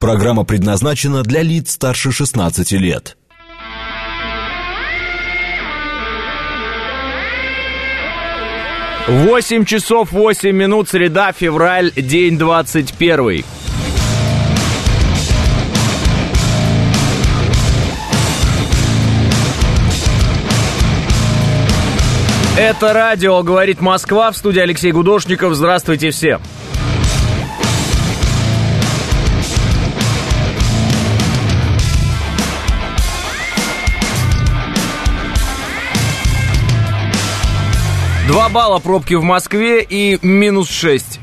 Программа предназначена для лиц старше 16 лет. Восемь часов восемь минут, среда, февраль, день двадцать первый. Это радио «Говорит Москва» в студии Алексей Гудошников. Здравствуйте все. Два балла пробки в Москве и минус шесть.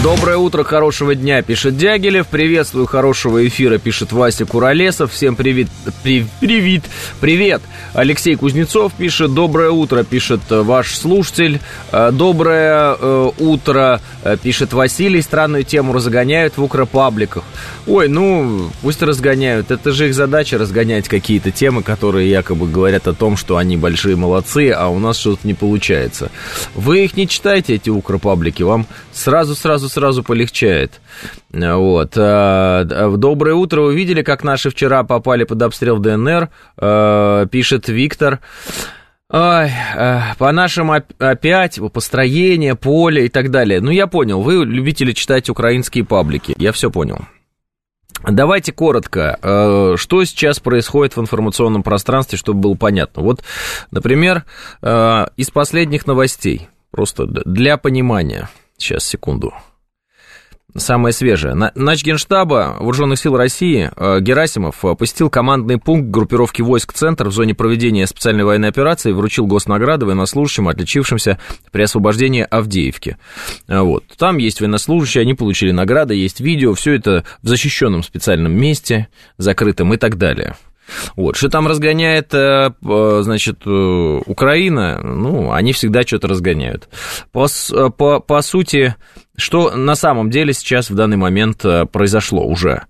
Доброе утро, хорошего дня, пишет Дягилев. Приветствую, хорошего эфира, пишет Вася Куролесов. Всем привет, при, привет, привет. Алексей Кузнецов пишет, доброе утро, пишет ваш слушатель. Э, доброе э, утро, э, пишет Василий. Странную тему разгоняют в укропабликах. Ой, ну, пусть разгоняют. Это же их задача разгонять какие-то темы, которые якобы говорят о том, что они большие молодцы, а у нас что-то не получается. Вы их не читайте, эти укропаблики, вам сразу-сразу сразу полегчает. Вот. А, доброе утро. Вы видели, как наши вчера попали под обстрел ДНР? Пишет Виктор. Ой, по нашим опять построение, поле и так далее. Ну, я понял, вы любители читать украинские паблики. Я все понял. Давайте коротко, что сейчас происходит в информационном пространстве, чтобы было понятно. Вот, например, из последних новостей, просто для понимания. Сейчас, секунду. Самое свежее. Нач Генштаба Вооруженных сил России э, Герасимов посетил командный пункт группировки войск «Центр» в зоне проведения специальной военной операции и вручил госнаграды военнослужащим, отличившимся при освобождении Авдеевки. Э, вот. Там есть военнослужащие, они получили награды, есть видео, все это в защищенном специальном месте, закрытом и так далее. Вот. Что там разгоняет, э, значит, Украина, ну, они всегда что-то разгоняют. По, по, по сути, что на самом деле сейчас в данный момент э, произошло уже?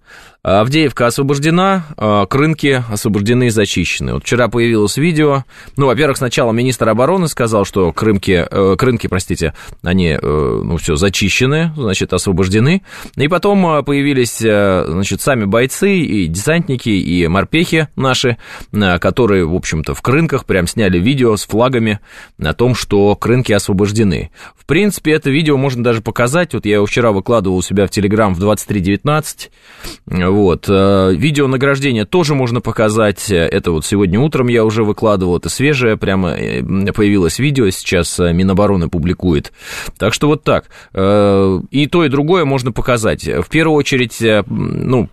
Авдеевка освобождена, а, крынки освобождены и зачищены. Вот вчера появилось видео. Ну, во-первых, сначала министр обороны сказал, что крымки, э, крынки, простите, они, э, ну, все, зачищены, значит, освобождены. И потом э, появились, значит, сами бойцы и десантники, и морпехи наши, которые, в общем-то, в крынках прям сняли видео с флагами о том, что крынки освобождены. В принципе, это видео можно даже показать. Вот я его вчера выкладывал у себя в Телеграм в 23.19 вот. Э, видео награждения тоже можно показать. Это вот сегодня утром я уже выкладывал. Это свежее, прямо э, появилось видео, сейчас э, Минобороны публикует. Так что вот так. И то, и другое можно показать. В первую очередь, ну,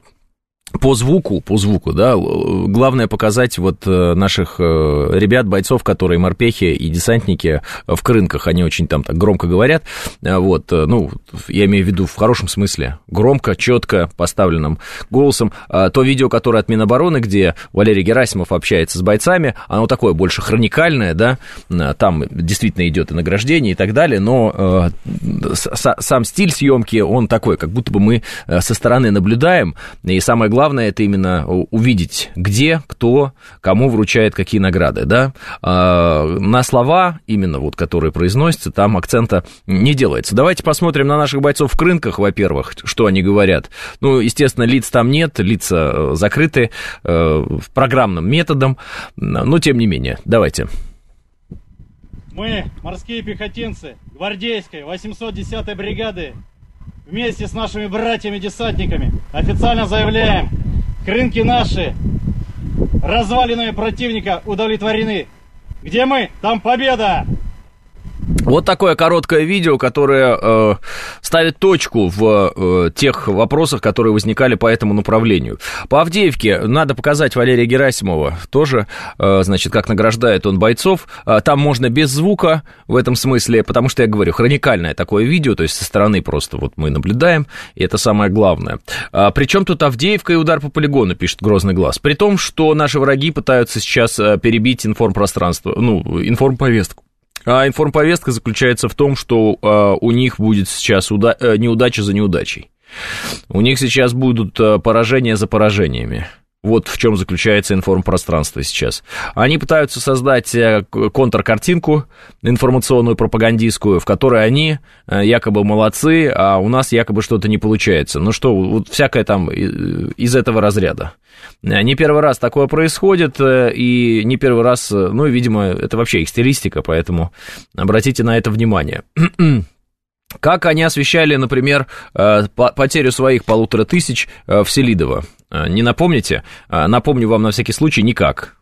по звуку, по звуку, да, главное показать вот э, наших э, ребят, бойцов, которые морпехи и десантники в крынках, они очень там так громко говорят, э, вот, ну, я имею в виду в хорошем смысле, громко, четко поставленным голосом. А то видео, которое от Минобороны, где Валерий Герасимов общается с бойцами, оно такое больше хроникальное, да, там действительно идет и награждение и так далее, но сам стиль съемки, он такой, как будто бы мы со стороны наблюдаем, и самое главное, главное это именно увидеть, где, кто, кому вручает какие награды, да. А, на слова, именно вот, которые произносятся, там акцента не делается. Давайте посмотрим на наших бойцов в крынках, во-первых, что они говорят. Ну, естественно, лиц там нет, лица э, закрыты э, программным методом, но тем не менее, давайте. Мы, морские пехотинцы, гвардейской 810-й бригады, вместе с нашими братьями-десантниками официально заявляем, крынки наши, развалинами противника удовлетворены. Где мы, там победа! Вот такое короткое видео, которое э, ставит точку в э, тех вопросах, которые возникали по этому направлению. По Авдеевке надо показать Валерия Герасимова тоже, э, значит, как награждает он бойцов. Э, там можно без звука в этом смысле, потому что, я говорю, хроникальное такое видео, то есть со стороны просто вот мы наблюдаем, и это самое главное. А, причем тут Авдеевка и удар по полигону, пишет Грозный Глаз. При том, что наши враги пытаются сейчас э, перебить информпространство, ну, информповестку. А информповестка заключается в том, что а, у них будет сейчас уда- э, неудача за неудачей. У них сейчас будут э, поражения за поражениями. Вот в чем заключается информпространство сейчас. Они пытаются создать э, контркартинку информационную, пропагандистскую, в которой они э, якобы молодцы, а у нас якобы что-то не получается. Ну что, вот всякое там из этого разряда. Не первый раз такое происходит, э, и не первый раз, ну, видимо, это вообще их стилистика, поэтому обратите на это внимание. Как они освещали, например, потерю своих полутора тысяч в Селидово? А, не напомните? А, напомню вам на всякий случай, никак.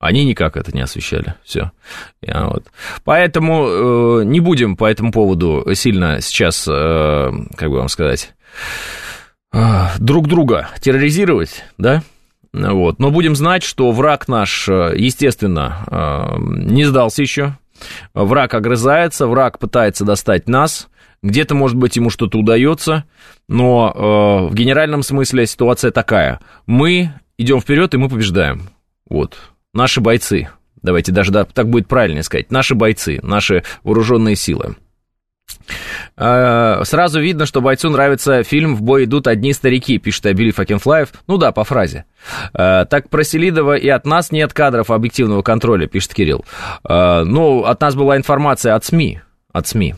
Они никак это не освещали. Все. Вот. Поэтому э, не будем по этому поводу сильно сейчас, э, как бы вам сказать, э, друг друга терроризировать, да? Вот. Но будем знать, что враг наш, э, естественно, э, не сдался еще. Враг огрызается, враг пытается достать нас. Где-то, может быть, ему что-то удается, но э, в генеральном смысле ситуация такая. Мы идем вперед, и мы побеждаем. Вот. Наши бойцы, давайте даже да, так будет правильнее сказать, наши бойцы, наши вооруженные силы. Э, сразу видно, что бойцу нравится фильм «В бой идут одни старики», пишет Абили Факинфлаев. Ну да, по фразе. Э, так про Селидова и от нас нет кадров объективного контроля, пишет Кирилл. Э, ну, от нас была информация от СМИ. От СМИ.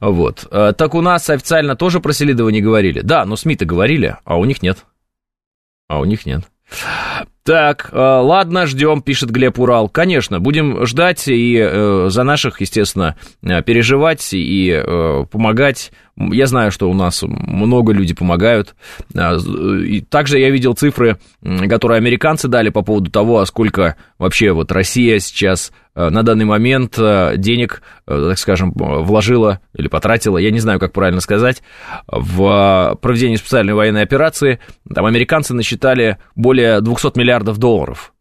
Вот. Э, так у нас официально тоже про Селидова говорили. Да, но СМИ-то говорили, а у них нет. А у них нет. Так, э, ладно, ждем, пишет Глеб Урал. Конечно, будем ждать и э, за наших, естественно, переживать и помогать. Я знаю, что у нас много людей помогают. И также я видел цифры, которые американцы дали по поводу того, а сколько вообще вот Россия сейчас Э, на данный момент э, денег, так скажем, вложила или потратила, я не знаю, как правильно сказать, в проведение специальной военной операции. Там американцы насчитали более 200 миллиардов долларов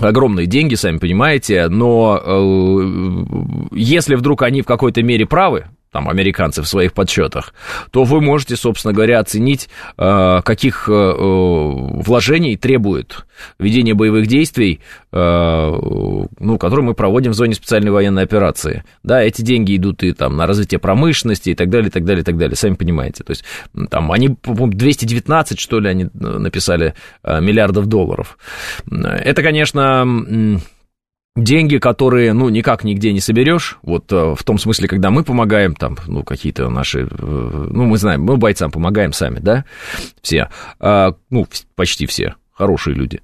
огромные деньги, сами понимаете, но э, если вдруг они в какой-то мере правы, там, американцы в своих подсчетах, то вы можете, собственно говоря, оценить, э, каких э, вложений требует ведение боевых действий, э, ну, которые мы проводим в зоне специальной военной операции. Да, эти деньги идут и там на развитие промышленности и так далее, и так далее, и так далее, сами понимаете. То есть, там, они, 219, что ли, они написали миллиардов долларов. Это, конечно деньги, которые, ну, никак нигде не соберешь, вот э, в том смысле, когда мы помогаем, там, ну, какие-то наши, э, ну, мы знаем, мы бойцам помогаем сами, да, все, а, ну, почти все, хорошие люди.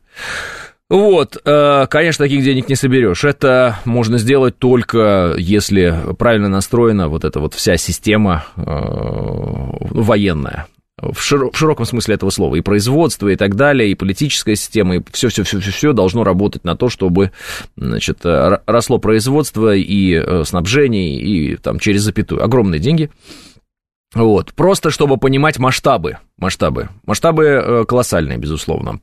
Вот, э, конечно, таких денег не соберешь. Это можно сделать только если правильно настроена вот эта вот вся система военная в, широ- в широком смысле этого слова, и производство, и так далее, и политическая система, и все-все-все-все должно работать на то, чтобы, значит, росло производство и э, снабжение, и там через запятую. Огромные деньги. Вот, просто чтобы понимать масштабы, масштабы, масштабы э, колоссальные, безусловно.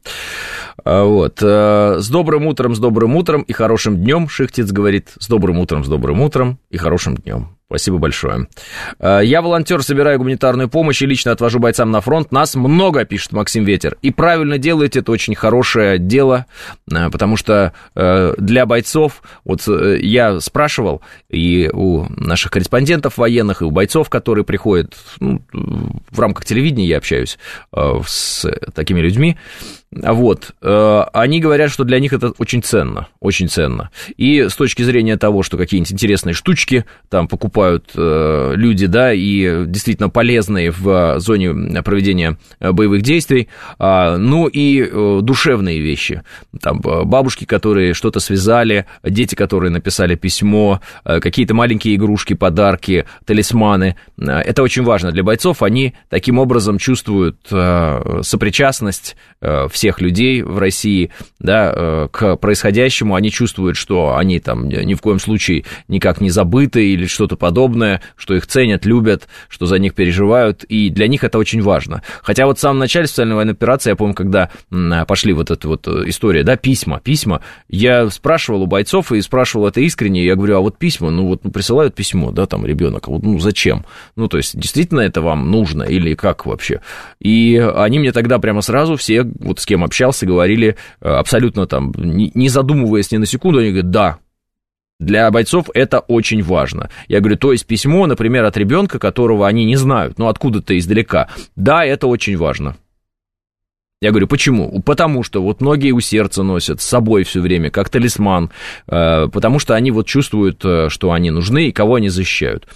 А, вот, э, с добрым утром, с добрым утром и хорошим днем, Шихтиц говорит, с добрым утром, с добрым утром и хорошим днем. Спасибо большое. Э, я волонтер, собираю гуманитарную помощь и лично отвожу бойцам на фронт. Нас много, пишет Максим Ветер. И правильно делаете, это очень хорошее дело, э, потому что э, для бойцов, вот я спрашивал и у наших корреспондентов военных, и у бойцов, которые приходят, ну, в рамках телевидения я общаюсь с такими людьми, вот, они говорят, что для них это очень ценно, очень ценно. И с точки зрения того, что какие-нибудь интересные штучки там покупают э, люди, да, и действительно полезные в зоне проведения боевых действий, а, ну и э, душевные вещи. Там бабушки, которые что-то связали, дети, которые написали письмо, какие-то маленькие игрушки, подарки, талисманы. Это очень важно для бойцов, они таким образом чувствуют сопричастность всех людей в России да, э, к происходящему, они чувствуют, что они там ни в коем случае никак не забыты или что-то подобное, что их ценят, любят, что за них переживают, и для них это очень важно. Хотя вот в самом начале специальной военной операции, я помню, когда пошли вот эта вот э, история, да, письма, письма, я спрашивал у бойцов и спрашивал это искренне, я говорю, а вот письма, ну вот ну, присылают письмо, да, там ребенок, а вот, ну зачем? Ну, то есть, действительно это вам нужно или как вообще? И они мне тогда прямо сразу все вот с кем общался, говорили э, абсолютно там, не задумываясь ни на секунду, они говорят, да, для бойцов это очень важно. Я говорю, то есть письмо, например, от ребенка, которого они не знают, ну откуда-то издалека. Да, это очень важно. Я говорю, почему? Потому что вот многие у сердца носят с собой все время, как талисман, э, потому что они вот чувствуют, э, что они нужны и кого они защищают.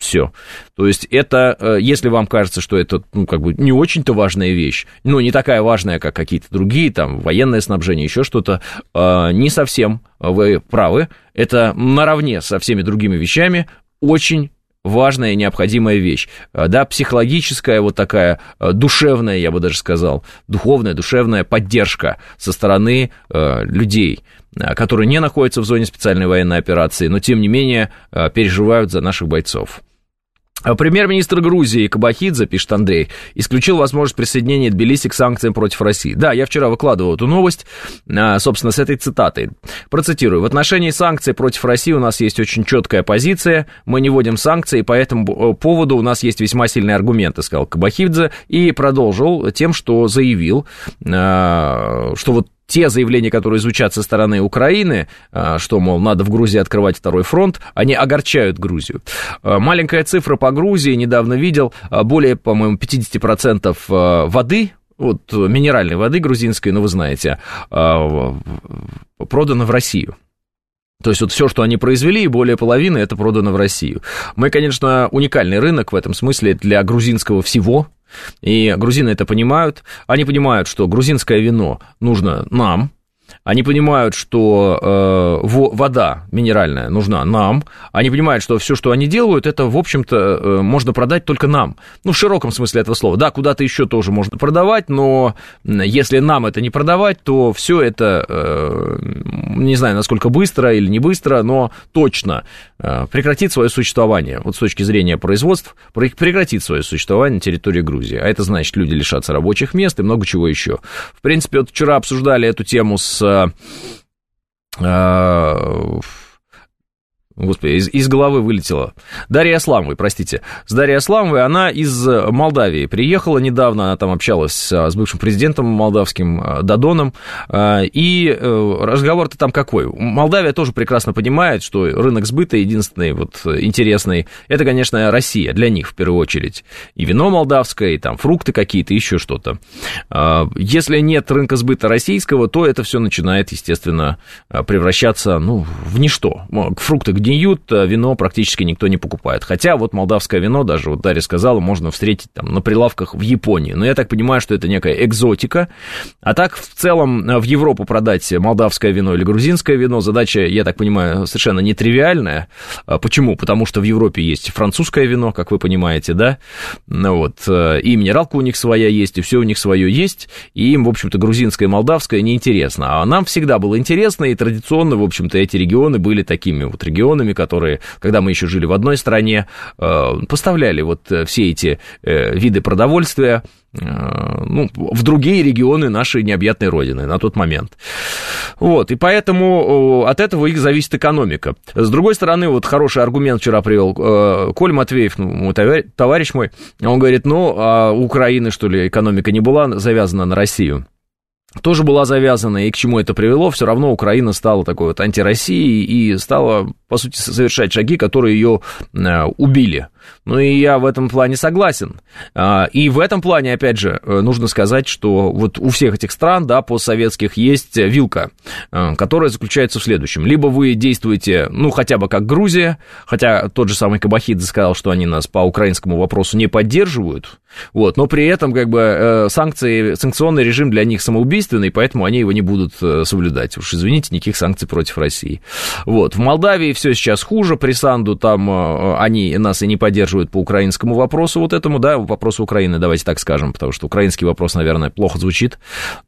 Все. То есть это, э, если вам кажется, что это, ну, как бы не очень-то важная вещь, ну, не такая важная, как какие-то другие, там, военное снабжение, еще что-то, не совсем вы правы. Это наравне со всеми другими вещами очень важная и необходимая вещь. А, да, психологическая вот такая душевная, я бы даже сказал, духовная, душевная поддержка со стороны э, людей, которые не находятся в зоне специальной военной операции, но тем не менее переживают за наших бойцов. А премьер-министр Грузии Кабахидзе, пишет Андрей, исключил возможность присоединения Тбилиси к санкциям против России. Да, я вчера выкладывал эту новость, а, собственно, с этой цитатой. Процитирую. В отношении санкций против России у нас есть очень четкая позиция. Мы не вводим санкции, по этому поводу у нас есть весьма сильные аргументы, сказал Кабахидзе, и продолжил тем, что заявил, а, что вот те заявления, которые звучат со стороны Украины, а, что, мол, надо в Грузии открывать второй фронт, они огорчают Грузию. А, маленькая цифра по Грузии, недавно видел, а, более, по-моему, 50% воды, вот минеральной воды грузинской, ну, вы знаете, продано в Россию. То есть вот все, что они произвели, более половины, это продано в Россию. Мы, конечно, уникальный рынок в этом смысле для грузинского всего, и грузины это понимают. Они понимают, что грузинское вино нужно нам, они понимают, что э, вода минеральная нужна нам. Они понимают, что все, что они делают, это, в общем-то, э, можно продать только нам. Ну, в широком смысле этого слова. Да, куда-то еще тоже можно продавать, но если нам это не продавать, то все это, э, не знаю, насколько быстро или не быстро, но точно э, прекратит свое существование. Вот с точки зрения производств, прекратит свое существование на территории Грузии. А это значит, люди лишатся рабочих мест и много чего еще. В принципе, вот вчера обсуждали эту тему с uh, Господи, из, из головы вылетела. Дарья Асламовой, простите. С Дарьей Асламовой, она из Молдавии приехала недавно, она там общалась с бывшим президентом молдавским э, Дадоном, э, и э, разговор-то там какой? Молдавия тоже прекрасно понимает, что рынок сбыта единственный вот интересный, это, конечно, Россия, для них в первую очередь. И вино молдавское, и там фрукты какие-то, еще что-то. Если нет рынка сбыта российского, то это все начинает, естественно, превращаться, ну, в ничто. Фрукты где гниют, а вино практически никто не покупает. Хотя вот молдавское вино, даже вот Дарья сказала, можно встретить там на прилавках в Японии. Но я так понимаю, что это некая экзотика. А так в целом в Европу продать молдавское вино или грузинское вино задача, я так понимаю, совершенно нетривиальная. А почему? Потому что в Европе есть французское вино, как вы понимаете, да? Ну вот, э, и минералка у них своя есть, и все у них свое есть, и им, в общем-то, грузинское и молдавское неинтересно. А нам всегда было интересно, и традиционно, в общем-то, эти регионы были такими вот регионами, регионами, которые, когда мы еще жили в одной стране, э, поставляли вот э, все эти э, виды продовольствия ну, в другие регионы нашей необъятной родины на тот момент. Вот, и поэтому от этого их зависит экономика. С другой стороны, вот хороший аргумент вчера привел Коль Матвеев, ну, товарищ мой, он говорит, ну, а у Украины, что ли, экономика не была завязана на Россию? Тоже была завязана, и к чему это привело, все равно Украина стала такой вот антироссией и стала, по сути, совершать шаги, которые ее э, убили. Ну и я в этом плане согласен. А, и в этом плане, опять же, э, нужно сказать, что вот у всех этих стран, да, постсоветских, есть вилка, э, которая заключается в следующем. Либо вы действуете, ну, хотя бы как Грузия, хотя тот же самый Кабахидзе сказал, что они нас по украинскому вопросу не поддерживают, вот, но при этом, как бы, э, санкции, санкционный режим для них самоубийственный, поэтому они его не будут соблюдать. Уж извините, никаких санкций против России. Вот, в Молдавии все сейчас хуже, при Санду там они нас и не поддерживают по украинскому вопросу вот этому, да, вопросу Украины, давайте так скажем, потому что украинский вопрос, наверное, плохо звучит,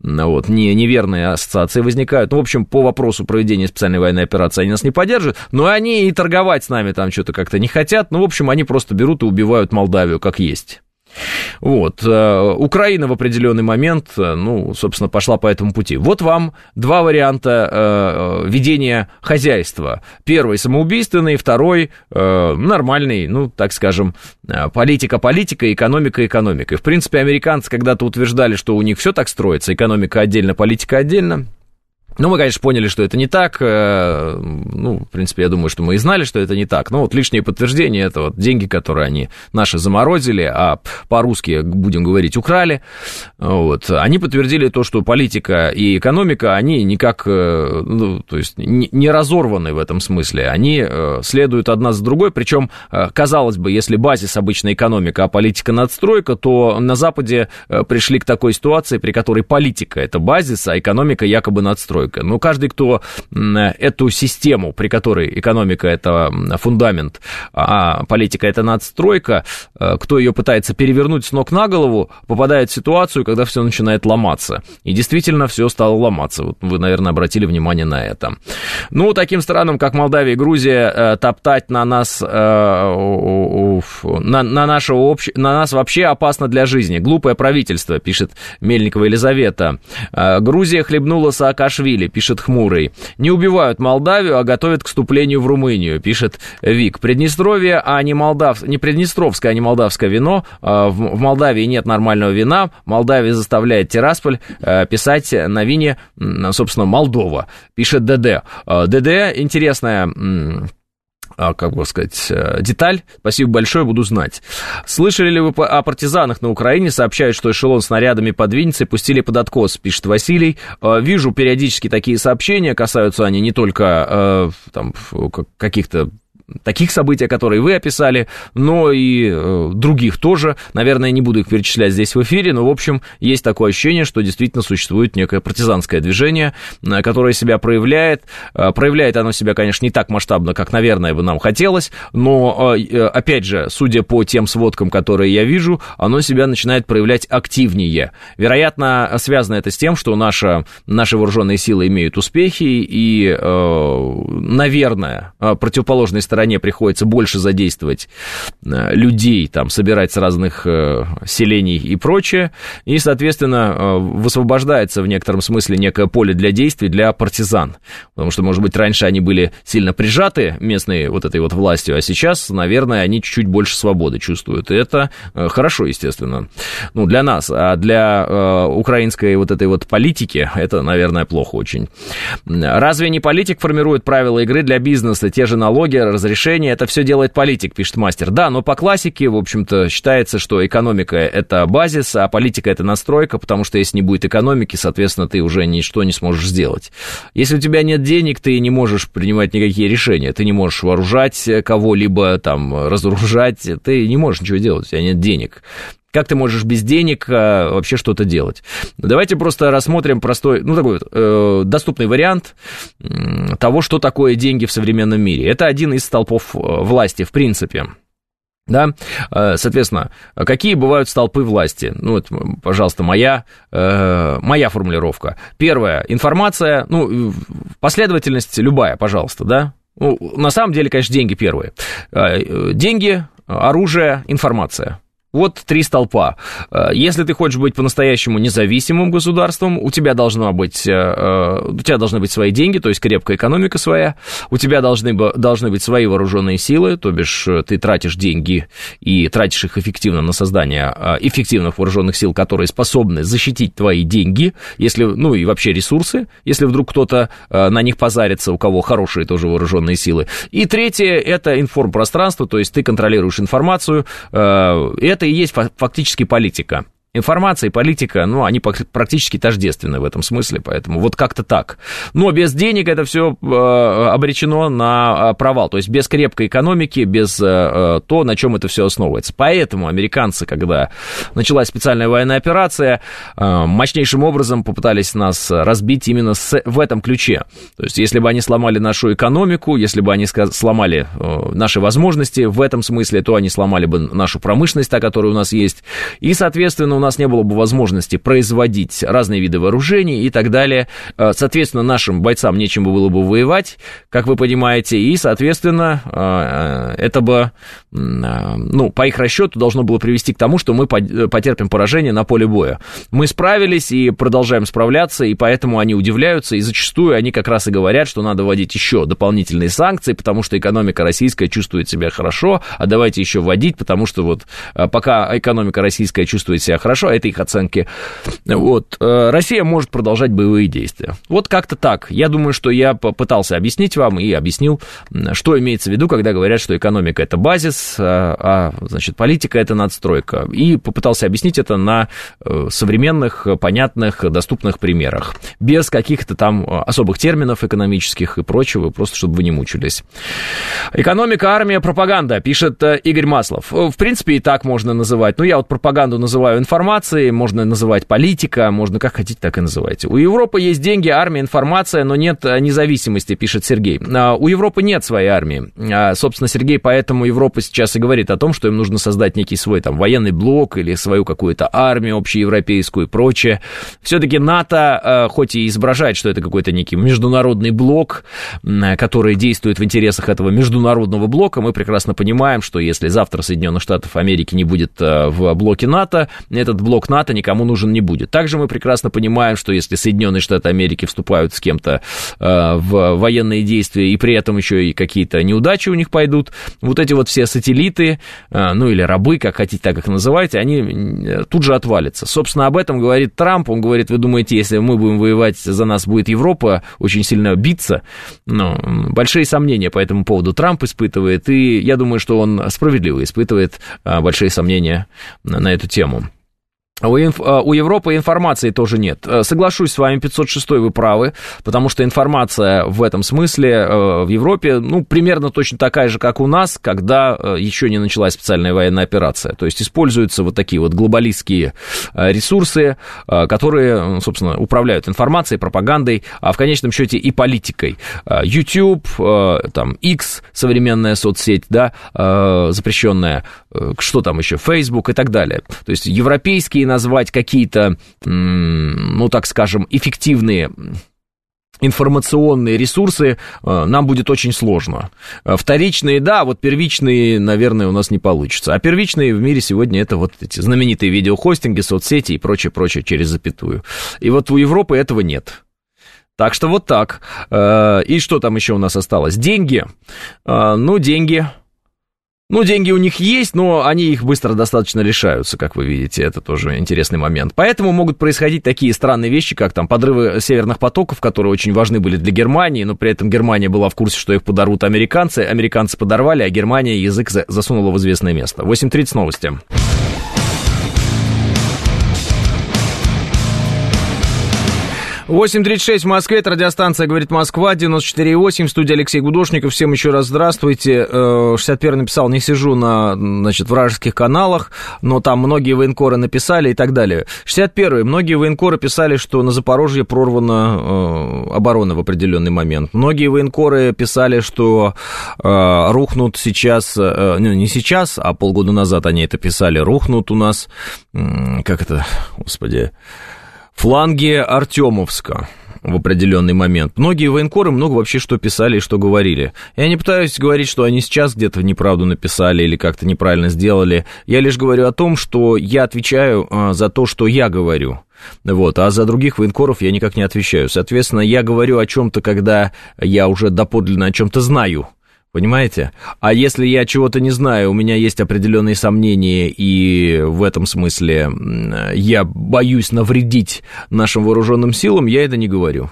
вот, не, неверные ассоциации возникают. Ну, в общем, по вопросу проведения специальной военной операции они нас не поддерживают, но они и торговать с нами там что-то как-то не хотят, ну, в общем, они просто берут и убивают Молдавию как есть. Вот. Э, Украина в определенный момент, э, ну, собственно, пошла по этому пути. Вот вам два варианта э, ведения хозяйства. Первый самоубийственный, второй нормальный, ну, так скажем, политика политика, экономика экономика. В принципе, американцы когда-то утверждали, что у них все так строится, экономика отдельно, политика отдельно. Ну, мы, конечно, поняли, что это не так. Э, ну, в принципе, я думаю, что мы и знали, что это не так. Но вот лишнее подтверждение это вот деньги, которые они наши заморозили, а по-русски, будем говорить, украли. Вот. Они подтвердили то, что политика и экономика, они никак, э, ну, то есть не разорваны в этом смысле. Они э, следуют одна за другой. Причем, казалось бы, если базис обычная экономика, а политика надстройка, то на Западе пришли к такой ситуации, при которой политика это базис, а экономика якобы надстройка перестройка. Но каждый, кто эту систему, при которой экономика – это фундамент, а политика – это надстройка, э, кто ее пытается перевернуть с ног на голову, попадает в ситуацию, когда все начинает ломаться. И действительно все стало ломаться. Вот вы, наверное, обратили внимание на это. Ну, таким странам, как Молдавия и Грузия, э, топтать на нас, э, на, на, наше обще, на нас вообще опасно для жизни. Глупое правительство, пишет Мельникова Елизавета. Грузия хлебнула Саакашвили Саакашвили, пишет Хмурый. Не убивают Молдавию, а готовят к вступлению в Румынию, пишет Вик. Приднестровье, а не Молдав... не Приднестровское, а не молдавское вино. А, в Молдавии нет нормального вина. Молдавия заставляет Тирасполь э, писать на вине, собственно, Молдова, пишет ДД. ДД интересная а, как бы сказать, э, деталь. Спасибо большое, буду знать. Слышали ли вы о партизанах на Украине? Сообщают, что эшелон снарядами под Винницей пустили под откос, пишет Василий. Э, вижу периодически такие сообщения, касаются они не только э, там, каких-то таких событий, которые вы описали, но и э, других тоже. Наверное, не буду их перечислять здесь в эфире, но, в общем, есть такое ощущение, что действительно существует некое партизанское движение, э, которое себя проявляет. Э, проявляет оно себя, конечно, не так масштабно, как, наверное, бы нам хотелось, но, э, э, опять же, судя по тем сводкам, которые я вижу, оно себя начинает проявлять активнее. Вероятно, связано это с тем, что наша, наши вооруженные силы имеют успехи, и, э, наверное, э, противоположной стороне стороне приходится больше задействовать э, людей, там, собирать с разных э, селений и прочее, и, соответственно, э, высвобождается в некотором смысле некое поле для действий для партизан, потому что, может быть, раньше они были сильно прижаты местной вот этой вот властью, а сейчас, наверное, они чуть-чуть больше свободы чувствуют, и это хорошо, естественно, ну, для нас, а для украинской вот этой вот политики это, наверное, плохо очень. Разве не политик формирует правила игры для бизнеса, те же налоги, разрешения решение, это все делает политик, пишет мастер. Да, но по классике, в общем-то, считается, что экономика – это базис, а политика – это настройка, потому что если не будет экономики, соответственно, ты уже ничто не сможешь сделать. Если у тебя нет денег, ты не можешь принимать никакие решения, ты не можешь вооружать кого-либо, там, разоружать, ты не можешь ничего делать, у тебя нет денег. Как ты можешь без денег а, вообще что-то делать? Давайте просто рассмотрим простой, ну, такой э, доступный вариант того, что такое деньги в современном мире. Это один из столпов э, власти, в принципе. Да, э, соответственно, какие бывают столпы власти? Ну, вот, пожалуйста, моя, э, моя формулировка. Первое, информация, ну, последовательность любая, пожалуйста, да. Ну, на самом деле, конечно, деньги первые. Э, деньги, оружие, информация. Вот три столпа. Э, если ты хочешь быть по-настоящему независимым государством, у тебя должно быть, э, э, у тебя должны быть свои деньги, то есть крепкая экономика своя, у тебя должны, должны быть свои вооруженные силы, то бишь ты тратишь деньги и тратишь их эффективно на создание эффективных вооруженных сил, которые способны защитить твои деньги, если, ну и вообще ресурсы, если вдруг кто-то на них позарится, у кого хорошие тоже вооруженные силы. И третье, это информпространство, то есть ты контролируешь информацию, это это и есть фактически политика. Информация и политика, ну, они практически тождественны в этом смысле, поэтому вот как-то так. Но без денег это все э, обречено на э, провал, то есть без крепкой экономики, без э, то, на чем это все основывается. Поэтому американцы, когда началась специальная военная операция, мощнейшим образом попытались нас разбить именно с, в этом ключе. То есть если бы они сломали нашу экономику, если бы они сломали наши возможности в этом смысле, то они сломали бы нашу промышленность, та, которая у нас есть, и, соответственно, нас не было бы возможности производить разные виды вооружений и так далее. Э, соответственно, нашим бойцам нечем было бы воевать, как вы понимаете, и, соответственно, э, это бы, э, ну, по их расчету должно было привести к тому, что мы потерпим поражение на поле боя. Мы справились и продолжаем справляться, и поэтому они удивляются, и зачастую они как раз и говорят, что надо вводить еще дополнительные санкции, потому что экономика российская чувствует себя хорошо, а давайте еще вводить, потому что вот пока экономика российская чувствует себя хорошо, хорошо, а это их оценки. Вот. Э, Россия может продолжать боевые действия. Вот как-то так. Я думаю, что я попытался объяснить вам и объяснил, что имеется в виду, когда говорят, что экономика – это базис, а, а значит, политика – это надстройка. И попытался объяснить это на э, современных, понятных, доступных примерах. Без каких-то там особых терминов экономических и прочего, просто чтобы вы не мучились. Экономика, армия, пропаганда, пишет э, Игорь Маслов. В принципе, и так можно называть. Ну, я вот пропаганду называю информацией, можно называть политика, можно как хотите, так и называйте. У Европы есть деньги, армия, информация, но нет э, независимости, пишет Сергей. А, у Европы нет своей армии. А, собственно, Сергей, поэтому Европа сейчас и говорит о том, что им нужно создать некий свой там военный блок или свою какую-то армию общеевропейскую и прочее. Все-таки НАТО, э, хоть и изображает, что это какой-то некий международный блок, который действует в интересах этого международного блока, мы прекрасно понимаем, что если завтра Соединенных Штатов Америки не будет э, в блоке НАТО, этот блок НАТО никому нужен не будет. Также мы прекрасно понимаем, что если Соединенные Штаты Америки вступают с кем-то э, в военные действия, и при этом еще и какие-то неудачи у них пойдут, вот эти вот все сателлиты, э, ну или рабы, как хотите, так их называйте, они тут же отвалятся. Собственно, об этом говорит Трамп. Он говорит, вы думаете, если мы будем воевать, за нас будет Европа очень сильно биться? Ну, большие сомнения по этому поводу Трамп испытывает, и я думаю, что он справедливо испытывает а, большие сомнения на эту тему. У, инф, а, у Европы информации тоже нет. Э, соглашусь с вами, 506 вы правы, потому что информация в этом смысле э, в Европе, ну, примерно точно такая же, как у нас, когда э, еще не началась специальная военная операция. То есть используются вот такие вот глобалистские ресурсы, которые, собственно, управляют информацией, пропагандой, а в конечном счете и политикой. YouTube, там, X, современная соцсеть, да, запрещенная, что там еще, Facebook и так далее. То есть европейские назвать какие-то, ну, так скажем, эффективные информационные ресурсы э, нам будет очень сложно. Э, вторичные, да, вот первичные, наверное, у нас не получится. А первичные в мире сегодня это вот эти знаменитые видеохостинги, соцсети и прочее, прочее через запятую. И вот у Европы этого нет. Так что вот так. Э, и что там еще у нас осталось? Деньги. Ну, деньги ну, деньги у них есть, но они их быстро достаточно лишаются, как вы видите. Это тоже интересный момент. Поэтому могут происходить такие странные вещи, как там подрывы северных потоков, которые очень важны были для Германии, но при этом Германия была в курсе, что их подорвут американцы. Американцы подорвали, а Германия язык засунула в известное место. 8.30 новости. 8.36 в Москве, это радиостанция «Говорит Москва», 94.8, студия Алексей Гудошников. Всем еще раз здравствуйте. 61 э, написал, не сижу на, значит, вражеских каналах, но там многие военкоры написали и так далее. 61 многие военкоры писали, что на Запорожье прорвана э, оборона в определенный момент. Многие военкоры писали, что э, рухнут сейчас, э, не сейчас, а полгода назад они это писали, рухнут у нас, э, как это, господи, фланге Артемовска в определенный момент. Многие военкоры много вообще что писали и что говорили. Я не пытаюсь говорить, что они сейчас где-то неправду написали или как-то неправильно сделали. Я лишь говорю о том, что я отвечаю а, за то, что я говорю. Вот, а за других военкоров я никак не отвечаю. Соответственно, я говорю о чем-то, когда я уже доподлинно о чем-то знаю. Понимаете? А если я чего-то не знаю, у меня есть определенные сомнения, и в этом смысле я боюсь навредить нашим вооруженным силам, я это не говорю.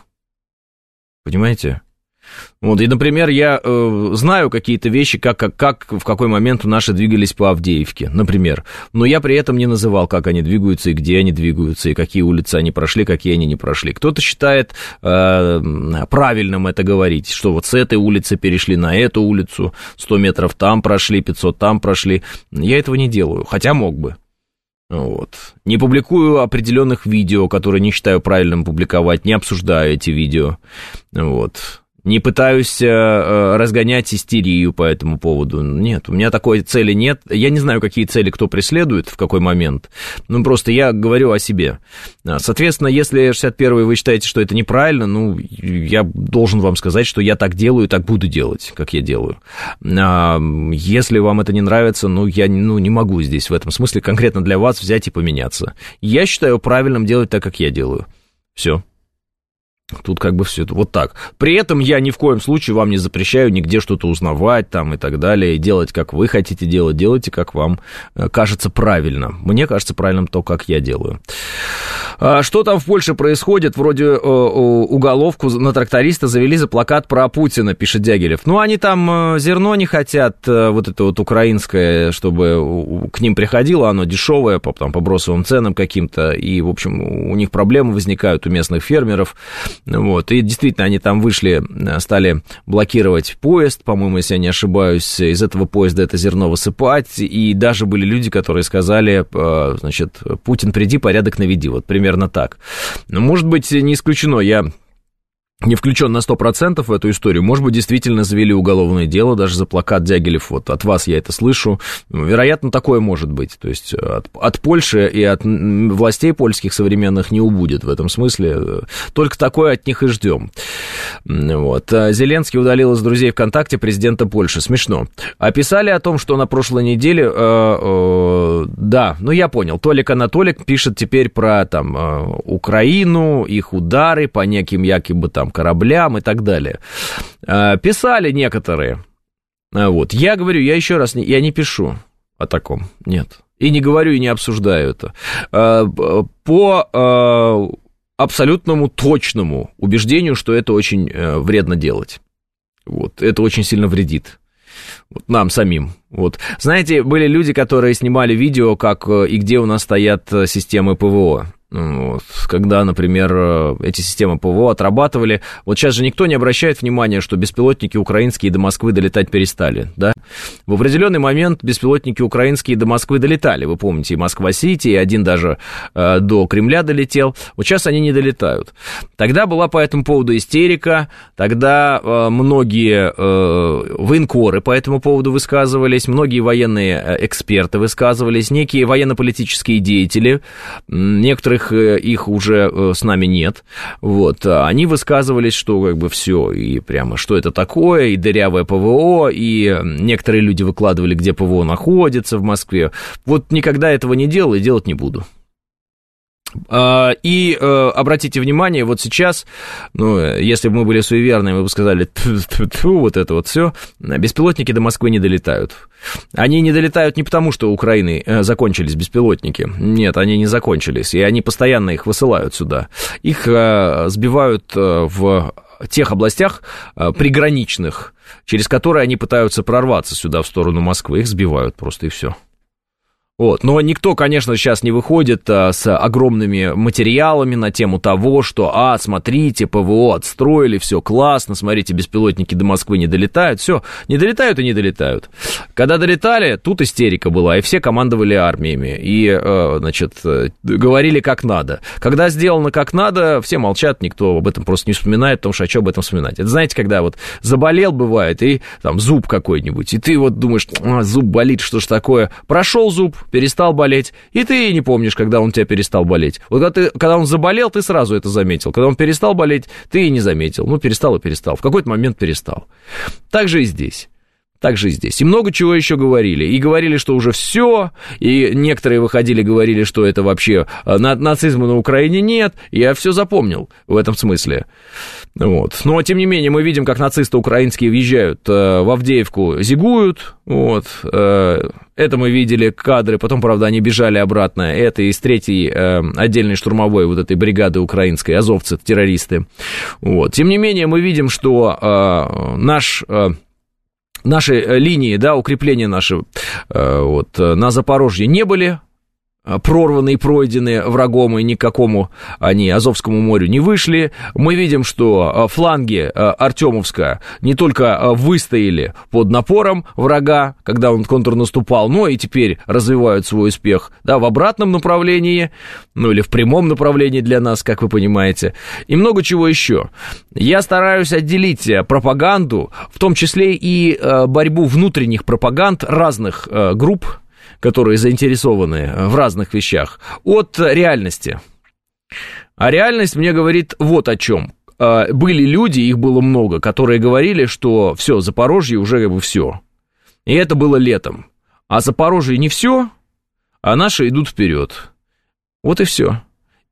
Понимаете? Вот, и, например, я э, знаю какие-то вещи, как, как, как в какой момент наши двигались по Авдеевке, например. Но я при этом не называл, как они двигаются и где они двигаются, и какие улицы они прошли, какие они не прошли. Кто-то считает э, правильным это говорить, что вот с этой улицы перешли на эту улицу, 100 метров там прошли, 500 там прошли. Я этого не делаю, хотя мог бы. Вот. Не публикую определенных видео, которые не считаю правильным публиковать, не обсуждаю эти видео. Вот не пытаюсь э, э, разгонять истерию по этому поводу. Нет, у меня такой цели нет. Я не знаю, какие цели кто преследует, в какой момент. Ну, просто я говорю о себе. А, соответственно, если 61-й вы считаете, что это неправильно, ну, я должен вам сказать, что я так делаю, так буду делать, как я делаю. А, если вам это не нравится, ну, я ну, не могу здесь в этом смысле конкретно для вас взять и поменяться. Я считаю правильным делать так, как я делаю. Все. Тут как бы все это вот так. При этом я ни в коем случае вам не запрещаю нигде что-то узнавать там и так далее, делать, как вы хотите делать, делайте, как вам э, кажется правильно. Мне кажется правильным то, как я делаю. А что там в Польше происходит? Вроде э, уголовку на тракториста завели за плакат про Путина, пишет Дягилев. Ну, они там э, зерно не хотят, вот это вот украинское, чтобы к ним приходило, оно дешевое, по, там, по бросовым ценам каким-то, и, в общем, у них проблемы возникают у местных фермеров. Вот, и действительно, они там вышли, э, стали блокировать поезд, по-моему, если я не ошибаюсь, из этого поезда это зерно высыпать, и даже были люди, которые сказали, э, значит, Путин, приди, порядок наведи, вот примерно так. Но, может быть, не исключено, я не включен на 100% в эту историю. Может быть, действительно завели уголовное дело даже за плакат Дягилев. Вот от вас я это слышу. Вероятно, такое может быть. То есть от, от Польши и от властей польских современных не убудет в этом смысле. Только такое от них и ждем. Вот. Зеленский удалил из друзей ВКонтакте президента Польши. Смешно. Описали о том, что на прошлой неделе... Э, э, да, ну я понял. Толик Анатолик пишет теперь про там э, Украину, их удары по неким якобы там кораблям и так далее. А, писали некоторые. А, вот. Я говорю, я еще раз, я не пишу о таком, нет. И не говорю, и не обсуждаю это. А, по абсолютному точному убеждению, что это очень э, вредно делать. Вот, это очень сильно вредит. Вот нам самим. Вот. Знаете, были люди, которые снимали видео, как э, и где у нас стоят э, системы ПВО. Когда, например, э, эти системы ПВО отрабатывали. Вот сейчас же никто не обращает внимания, что беспилотники украинские до Москвы долетать перестали, да? В определенный момент беспилотники украинские до Москвы долетали. Вы помните, и Москва-Сити, и один даже э, до Кремля долетел. Вот сейчас они не долетают. Тогда была по этому поводу истерика, тогда э, многие э, военкоры по этому поводу высказывались, многие военные э, эксперты высказывались, некие военно-политические деятели, некоторые некоторых э, их уже э, с нами нет. Вот, а они высказывались, что как бы все, и прямо что это такое, и дырявое ПВО, и некоторые люди выкладывали, где ПВО находится в Москве. Вот никогда этого не делал и делать не буду. А, и э, обратите внимание, вот сейчас, ну, если бы мы были суеверны, мы бы сказали, вот это вот все, беспилотники до Москвы не долетают. Они не долетают не потому, что у Украины э, закончились беспилотники. Нет, они не закончились, и они постоянно их высылают сюда. Их э, сбивают в тех областях приграничных, через которые они пытаются прорваться сюда, в сторону Москвы. Их сбивают просто, и все. Вот. Но никто, конечно, сейчас не выходит а, с огромными материалами на тему того, что, а, смотрите, ПВО отстроили, все классно, смотрите, беспилотники до Москвы не долетают. Все, не долетают и не долетают. Когда долетали, тут истерика была, и все командовали армиями, и, э, значит, говорили как надо. Когда сделано как надо, все молчат, никто об этом просто не вспоминает, потому что а что об этом вспоминать? Это знаете, когда вот заболел, бывает, и там зуб какой-нибудь, и ты вот думаешь, а, зуб болит, что ж такое? Прошел зуб, перестал болеть, и ты не помнишь, когда он тебя перестал болеть. Вот когда, ты, когда он заболел, ты сразу это заметил. Когда он перестал болеть, ты и не заметил. Ну, перестал и перестал. В какой-то момент перестал. Так же и здесь. Так же и здесь. И много чего еще говорили. И говорили, что уже все. И некоторые выходили, говорили, что это вообще э, на, нацизма на Украине нет. Я все запомнил в этом смысле. Вот. Но, тем не менее, мы видим, как нацисты украинские въезжают э, в Авдеевку, зигуют. Вот. Э, это мы видели кадры. Потом, правда, они бежали обратно. Это из третьей э, отдельной штурмовой вот этой бригады украинской, азовцы, террористы. Вот. Тем не менее, мы видим, что э, наш... Э, наши э, линии, да, укрепления наши э, вот, э, на Запорожье не были прорваны и пройдены врагом, и никакому они Азовскому морю не вышли. Мы видим, что а, фланги а, Артемовска не только выстояли под напором врага, когда он контрнаступал, но и теперь развивают свой успех да, в обратном направлении, ну или в прямом направлении для нас, как вы понимаете, и много чего еще. Я стараюсь отделить пропаганду, в том числе и борьбу внутренних пропаганд разных групп, которые заинтересованы в разных вещах, от реальности. А реальность мне говорит вот о чем. А, были люди, их было много, которые говорили, что все, Запорожье уже как бы все. И это было летом. А Запорожье не все, а наши идут вперед. Вот и все.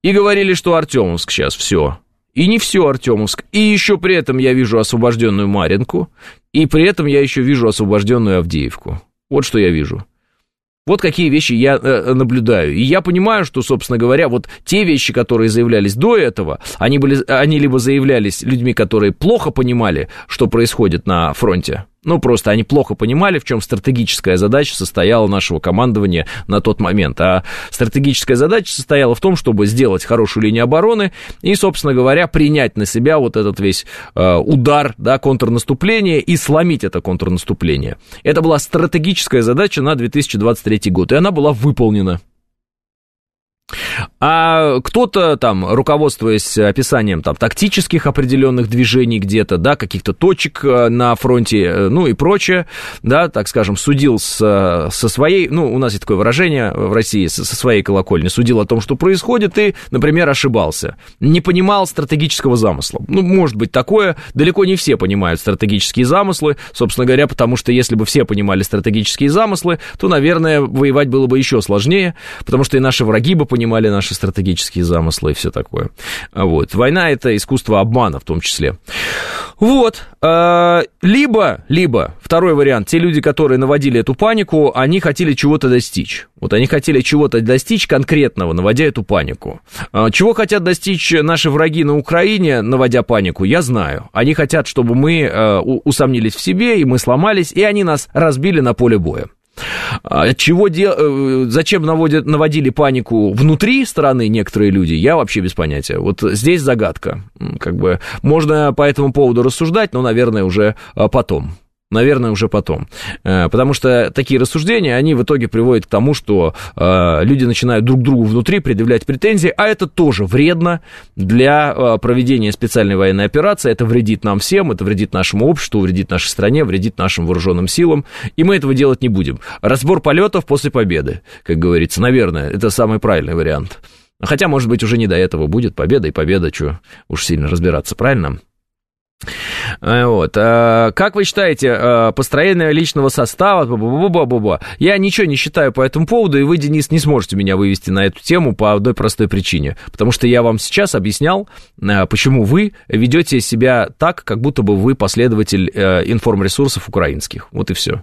И говорили, что Артемовск сейчас все. И не все Артемовск. И еще при этом я вижу освобожденную Маринку. И при этом я еще вижу освобожденную Авдеевку. Вот что я вижу. Вот какие вещи я э, наблюдаю. И я понимаю, что, собственно говоря, вот те вещи, которые заявлялись до этого, они, были, они либо заявлялись людьми, которые плохо понимали, что происходит на фронте, ну, просто они плохо понимали, в чем стратегическая задача состояла нашего командования на тот момент. А стратегическая задача состояла в том, чтобы сделать хорошую линию обороны и, собственно говоря, принять на себя вот этот весь э, удар, да, контрнаступления и сломить это контрнаступление. Это была стратегическая задача на 2023 год, и она была выполнена. А кто-то там, руководствуясь описанием там тактических определенных движений где-то, да, каких-то точек э, на фронте, э, ну и прочее, да, так скажем, судил с, со своей, ну, у нас есть такое выражение в России, со, со своей колокольни, судил о том, что происходит, и, например, ошибался. Не понимал стратегического замысла. Ну, может быть такое, далеко не все понимают стратегические замыслы, собственно говоря, потому что если бы все понимали стратегические замыслы, то, наверное, воевать было бы еще сложнее, потому что и наши враги бы понимали наши стратегические замыслы и все такое. Вот. Война — это искусство обмана в том числе. Вот. А, либо, либо, второй вариант, те люди, которые наводили эту панику, они хотели чего-то достичь. Вот они хотели чего-то достичь конкретного, наводя эту панику. А, чего хотят достичь наши враги на Украине, наводя панику, я знаю. Они хотят, чтобы мы а, усомнились в себе, и мы сломались, и они нас разбили на поле боя. А чего дел... Э, зачем наводят, наводили панику внутри страны некоторые люди, я вообще без понятия. Вот здесь загадка. Как бы можно по этому поводу рассуждать, но, наверное, уже а, потом наверное, уже потом. Э, потому что такие рассуждения, они в итоге приводят к тому, что э, люди начинают друг другу внутри предъявлять претензии, а это тоже вредно для э, проведения специальной военной операции, это вредит нам всем, это вредит нашему обществу, вредит нашей стране, вредит нашим вооруженным силам, и мы этого делать не будем. Разбор полетов после победы, как говорится, наверное, это самый правильный вариант. Хотя, может быть, уже не до этого будет победа и победа, что уж сильно разбираться, правильно? Э, вот. А как вы считаете, э, построение личного состава, бу-бу-бу-бу-бу, я ничего не считаю по этому поводу, и вы, Денис, не сможете меня вывести на эту тему по одной простой причине. Потому что я вам сейчас объяснял, почему вы ведете себя так, как будто бы вы последователь информресурсов украинских. Вот и все.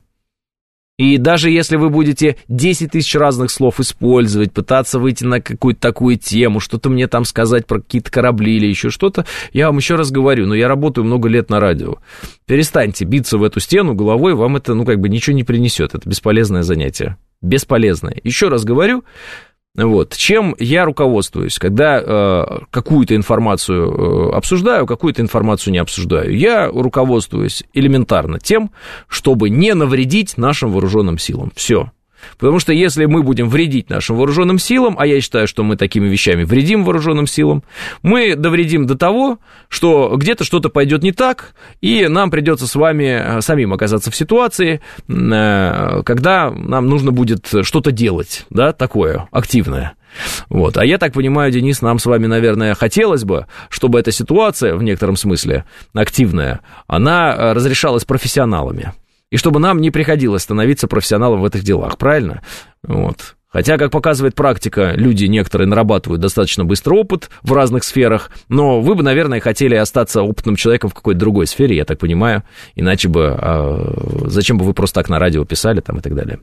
И даже если вы будете 10 тысяч разных слов использовать, пытаться выйти на какую-то такую тему, что-то мне там сказать про какие-то корабли или еще что-то, я вам еще раз говорю, но я работаю много лет на радио. Перестаньте биться в эту стену головой, вам это, ну, как бы ничего не принесет. Это бесполезное занятие. Бесполезное. Еще раз говорю, вот. Чем я руководствуюсь, когда э, какую-то информацию э, обсуждаю, какую-то информацию не обсуждаю? Я руководствуюсь элементарно тем, чтобы не навредить нашим вооруженным силам. Все. Потому что если мы будем вредить нашим вооруженным силам, а я считаю, что мы такими вещами вредим вооруженным силам, мы довредим до того, что где-то что-то пойдет не так, и нам придется с вами э, самим оказаться в ситуации, э, когда нам нужно будет что-то делать, да, такое активное. Вот. А я так понимаю, Денис, нам с вами, наверное, хотелось бы, чтобы эта ситуация, в некотором смысле, активная, она э, разрешалась профессионалами и чтобы нам не приходилось становиться профессионалом в этих делах, правильно? Вот. Хотя, как показывает практика, люди некоторые нарабатывают достаточно быстрый опыт в разных сферах, но вы бы, наверное, хотели остаться опытным человеком в какой-то другой сфере, я так понимаю, иначе бы, а, зачем бы вы просто так на радио писали там и так далее.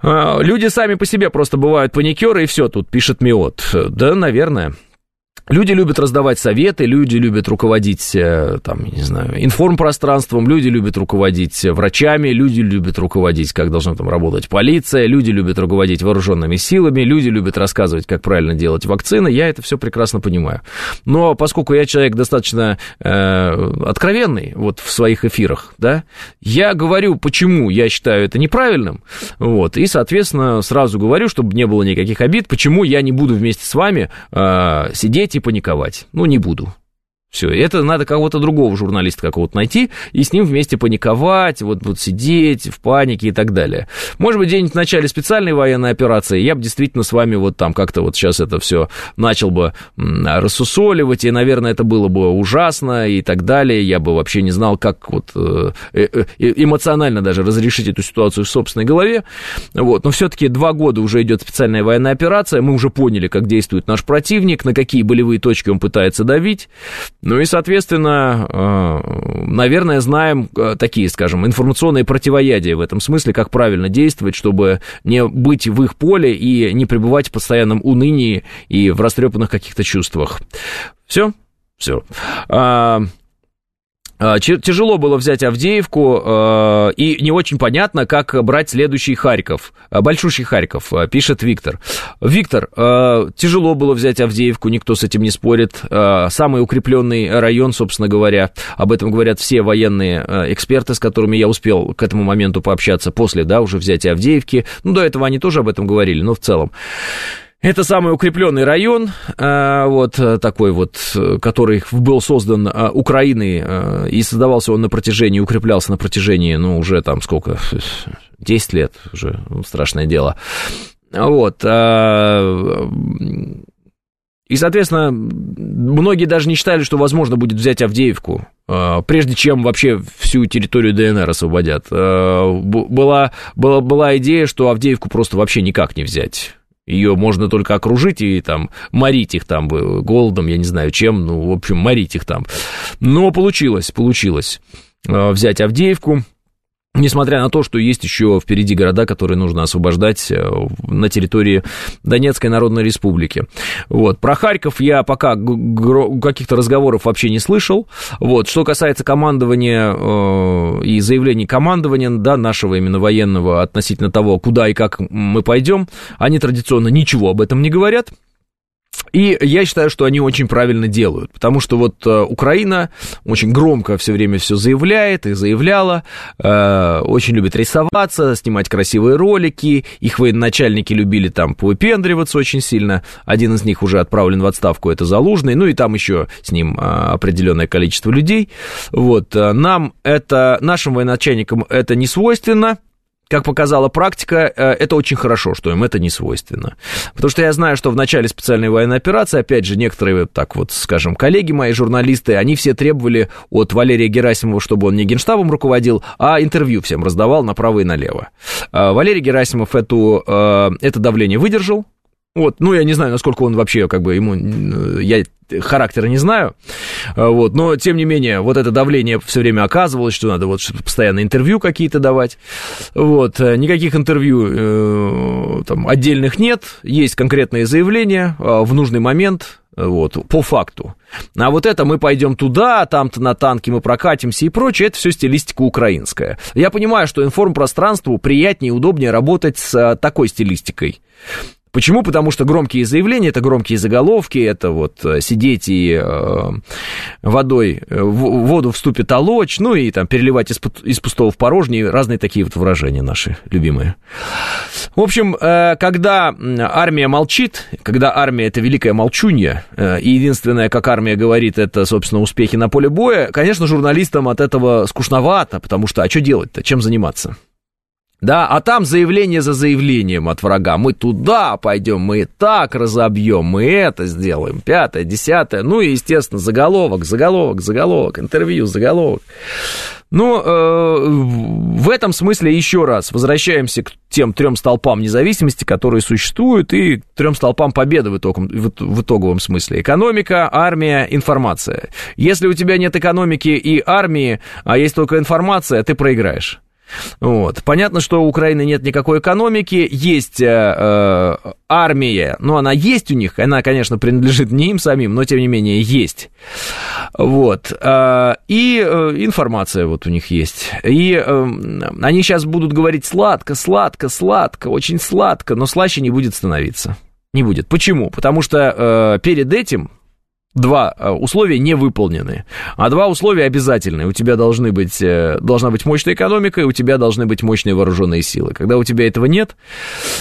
А, люди сами по себе просто бывают паникеры, и все, тут пишет Миот. Да, наверное. Люди любят раздавать советы, люди любят руководить, э, там, не знаю, информпространством, люди любят руководить врачами, люди любят руководить, как должна там работать полиция, люди любят руководить вооруженными силами, люди любят рассказывать, как правильно делать вакцины, я это все прекрасно понимаю. Но поскольку я человек достаточно э, откровенный вот в своих эфирах, да, я говорю, почему я считаю это неправильным, вот, и, соответственно, сразу говорю, чтобы не было никаких обид, почему я не буду вместе с вами э, сидеть и паниковать. Ну, не буду. Все, это надо кого-то другого журналиста какого-то найти и с ним вместе паниковать, вот, вот сидеть в панике и так далее. Может быть, где-нибудь в начале специальной военной операции я бы действительно с вами вот там как-то вот сейчас это все начал бы рассусоливать, и, наверное, это было бы ужасно и так далее. Я бы вообще не знал, как вот э, э, э, эмоционально даже разрешить эту ситуацию в собственной голове. Вот. Но все-таки два года уже идет специальная военная операция, мы уже поняли, как действует наш противник, на какие болевые точки он пытается давить. Ну и, соответственно, э, наверное, знаем э, такие, скажем, информационные противоядия в этом смысле, как правильно действовать, чтобы не быть в их поле и не пребывать в постоянном унынии и в растрепанных каких-то чувствах. Все? Все. А, тяжело было взять Авдеевку, а, и не очень понятно, как брать следующий Харьков, а, большущий Харьков, пишет Виктор. Виктор, тяжело было взять Авдеевку, никто с этим не спорит. Самый укрепленный район, собственно говоря, об этом говорят все военные эксперты, с которыми я успел к этому моменту пообщаться после, да, уже взятия Авдеевки. Ну, до этого они тоже об этом говорили, но в целом. Это самый укрепленный район, э, вот э, такой вот, который был создан э, Украиной, и создавался он на протяжении, укреплялся на протяжении, ну, уже там сколько, 10 лет, уже ну, страшное дело. Вот. И, соответственно, многие даже не считали, что возможно будет взять Авдеевку, прежде чем вообще всю территорию ДНР освободят. Была, была, была идея, что Авдеевку просто вообще никак не взять. Ее можно только окружить и там морить их там голодом, я не знаю чем, ну, в общем, морить их там. Но получилось, получилось э, взять Авдеевку, Несмотря на то, что есть еще впереди города, которые нужно освобождать э, на территории Донецкой Народной Республики. Вот. Про Харьков я пока каких-то разговоров вообще не слышал. Вот. Что касается командования э, и заявлений командования, да, нашего именно военного относительно того, куда и как мы пойдем, они традиционно ничего об этом не говорят. И я считаю, что они очень правильно делают, потому что вот э, Украина очень громко все время все заявляет и заявляла, э, очень любит рисоваться, снимать красивые ролики, их военачальники любили там повыпендриваться очень сильно, один из них уже отправлен в отставку, это Залужный, ну и там еще с ним э, определенное количество людей, вот, нам это, нашим военачальникам это не свойственно, как показала практика, э, это очень хорошо, что им это не свойственно. Потому что я знаю, что в начале специальной военной операции, опять же, некоторые, так вот, скажем, коллеги мои, журналисты, они все требовали от Валерия Герасимова, чтобы он не генштабом руководил, а интервью всем раздавал направо и налево. Э, Валерий Герасимов эту, э, это давление выдержал, вот, ну, я не знаю, насколько он вообще, как бы, ему, я характера не знаю, вот, но, тем не менее, вот это давление все время оказывалось, что надо вот постоянно интервью какие-то давать, вот, никаких интервью э, там отдельных нет, есть конкретные заявления э, в нужный момент, вот, по факту. А вот это мы пойдем туда, там-то на танке мы прокатимся и прочее, это все стилистика украинская. Я понимаю, что информпространству приятнее и удобнее работать с э, такой стилистикой. Почему? Потому что громкие заявления, это громкие заголовки, это вот э, сидеть и э, водой, э, в воду вступит толочь, ну и там переливать из, из пустого в порожнее, разные такие вот выражения наши любимые. В общем, э, когда армия молчит, когда армия это великая молчунья, э, и единственное, как армия говорит, это, собственно, успехи на поле боя, конечно, журналистам от этого скучновато, потому что, а что делать-то, чем заниматься? Да, а там заявление за заявлением от врага. Мы туда пойдем, мы так разобьем, мы это сделаем. Пятое, десятое. Ну и, естественно, заголовок, заголовок, заголовок, интервью, заголовок. Ну, э, в этом смысле еще раз возвращаемся к тем трем столпам независимости, которые существуют, и к трем столпам победы в, итогом, в, итоговом смысле. Экономика, армия, информация. Если у тебя нет экономики и армии, а есть только информация, ты проиграешь. Вот. Понятно, что у Украины нет никакой экономики, есть э, э, армия, но она есть у них, она, конечно, принадлежит не им самим, но тем не менее есть. Вот. Э, и э, информация вот у них есть. И э, они сейчас будут говорить сладко, сладко, сладко, очень сладко, но слаще не будет становиться. Не будет. Почему? Потому что э, перед этим два э, условия не выполнены, а два условия обязательные. У тебя должны быть, э, должна быть мощная экономика, и у тебя должны быть мощные вооруженные силы. Когда у тебя этого нет,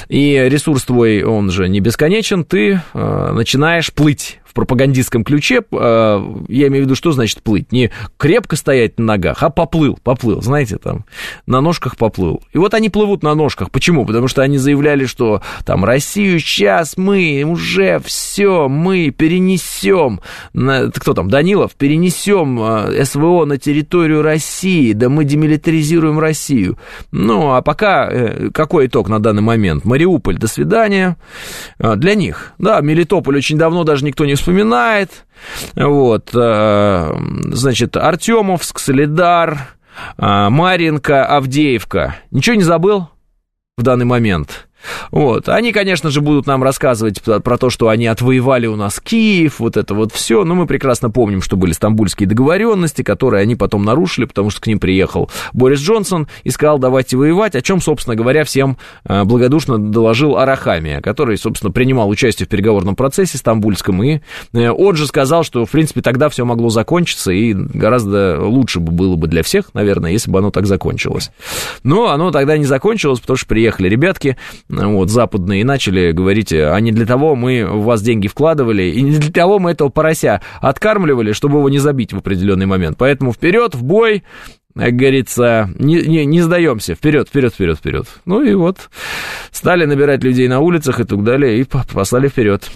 и ресурс твой, он же не бесконечен, ты э, начинаешь плыть пропагандистском ключе, я имею в виду, что значит плыть? Не крепко стоять на ногах, а поплыл, поплыл, знаете, там, на ножках поплыл. И вот они плывут на ножках. Почему? Потому что они заявляли, что там Россию сейчас мы уже все, мы перенесем, кто там, Данилов, перенесем СВО на территорию России, да мы демилитаризируем Россию. Ну, а пока какой итог на данный момент? Мариуполь, до свидания. Для них, да, Мелитополь очень давно даже никто не вспоминает. Вот, э, значит, Артемовск, Солидар, э, Маринка, Авдеевка. Ничего не забыл в данный момент? Вот. Они, конечно же, будут нам рассказывать про то, что они отвоевали у нас Киев, вот это вот все. Но мы прекрасно помним, что были стамбульские договоренности, которые они потом нарушили, потому что к ним приехал Борис Джонсон и сказал, давайте воевать, о чем, собственно говоря, всем э, благодушно доложил Арахамия, который, собственно, принимал участие в переговорном процессе стамбульском. И э, он же сказал, что, в принципе, тогда все могло закончиться, и гораздо лучше бы было бы для всех, наверное, если бы оно так закончилось. Но оно тогда не закончилось, потому что приехали ребятки, вот, западные, и начали говорить, а не для того мы в вас деньги вкладывали, и не для того мы этого порося откармливали, чтобы его не забить в определенный момент. Поэтому вперед, в бой, как говорится, не, не, не сдаемся, вперед, вперед, вперед, вперед. Ну и вот стали набирать людей на улицах и так далее, и послали вперед.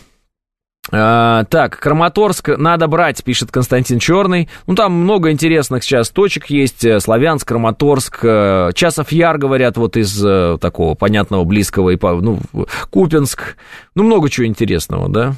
А, так, Краматорск надо брать, пишет Константин Черный. Ну, там много интересных сейчас точек есть. Э, Славянск, Краматорск, э, Часов Яр, говорят, вот из э, такого понятного, близкого, и, ну, Купинск. Ну, много чего интересного, да.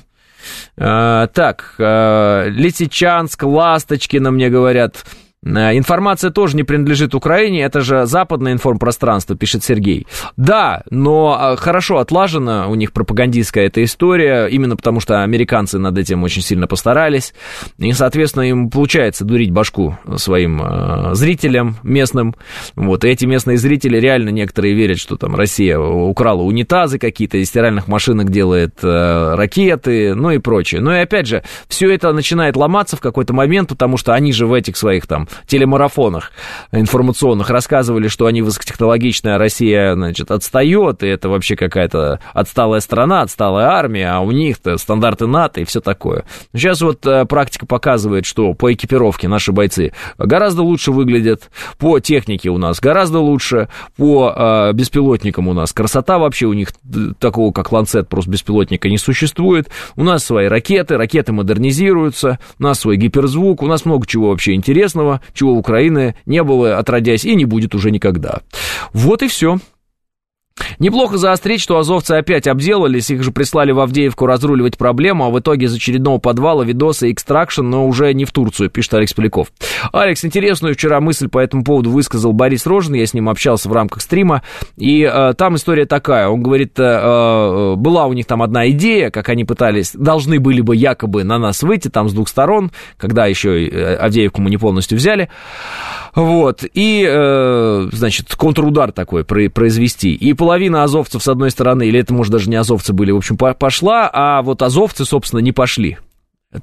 А, так, Лисичанск, Ласточкино, мне говорят. Э, информация тоже не принадлежит Украине, это же западное информпространство, пишет Сергей. Да, но а, хорошо отлажена у них пропагандистская эта история, именно потому что американцы над этим очень сильно постарались, и, соответственно, им получается дурить башку своим э, зрителям местным, вот, и эти местные зрители реально некоторые верят, что там Россия украла унитазы какие-то, из стиральных машинок делает э, ракеты, ну и прочее. Но и опять же, все это начинает ломаться в какой-то момент, потому что они же в этих своих там телемарафонах информационных рассказывали, что они высокотехнологичная Россия, значит, отстает, и это вообще какая-то отсталая страна, отсталая армия, а у них-то стандарты НАТО и все такое. Сейчас вот э, практика показывает, что по экипировке наши бойцы гораздо лучше выглядят, по технике у нас гораздо лучше, по э, беспилотникам у нас красота вообще, у них такого, как Ланцет, просто беспилотника не существует. У нас свои ракеты, ракеты модернизируются, у нас свой гиперзвук, у нас много чего вообще интересного, чего Украины не было отродясь и не будет уже никогда. Вот и все. Неплохо заострить, что азовцы опять обделались, их же прислали в Авдеевку разруливать проблему, а в итоге из очередного подвала видосы экстракшн, но уже не в Турцию, пишет Алекс Поляков. Алекс, интересную вчера мысль по этому поводу высказал Борис Рожин, я с ним общался в рамках стрима, и э, там история такая, он говорит, э, э, была у них там одна идея, как они пытались, должны были бы якобы на нас выйти там с двух сторон, когда еще э, Авдеевку мы не полностью взяли, вот, и, э, значит, контрудар такой произвести, и половина азовцев с одной стороны, или это, может, даже не азовцы были, в общем, пошла, а вот азовцы, собственно, не пошли.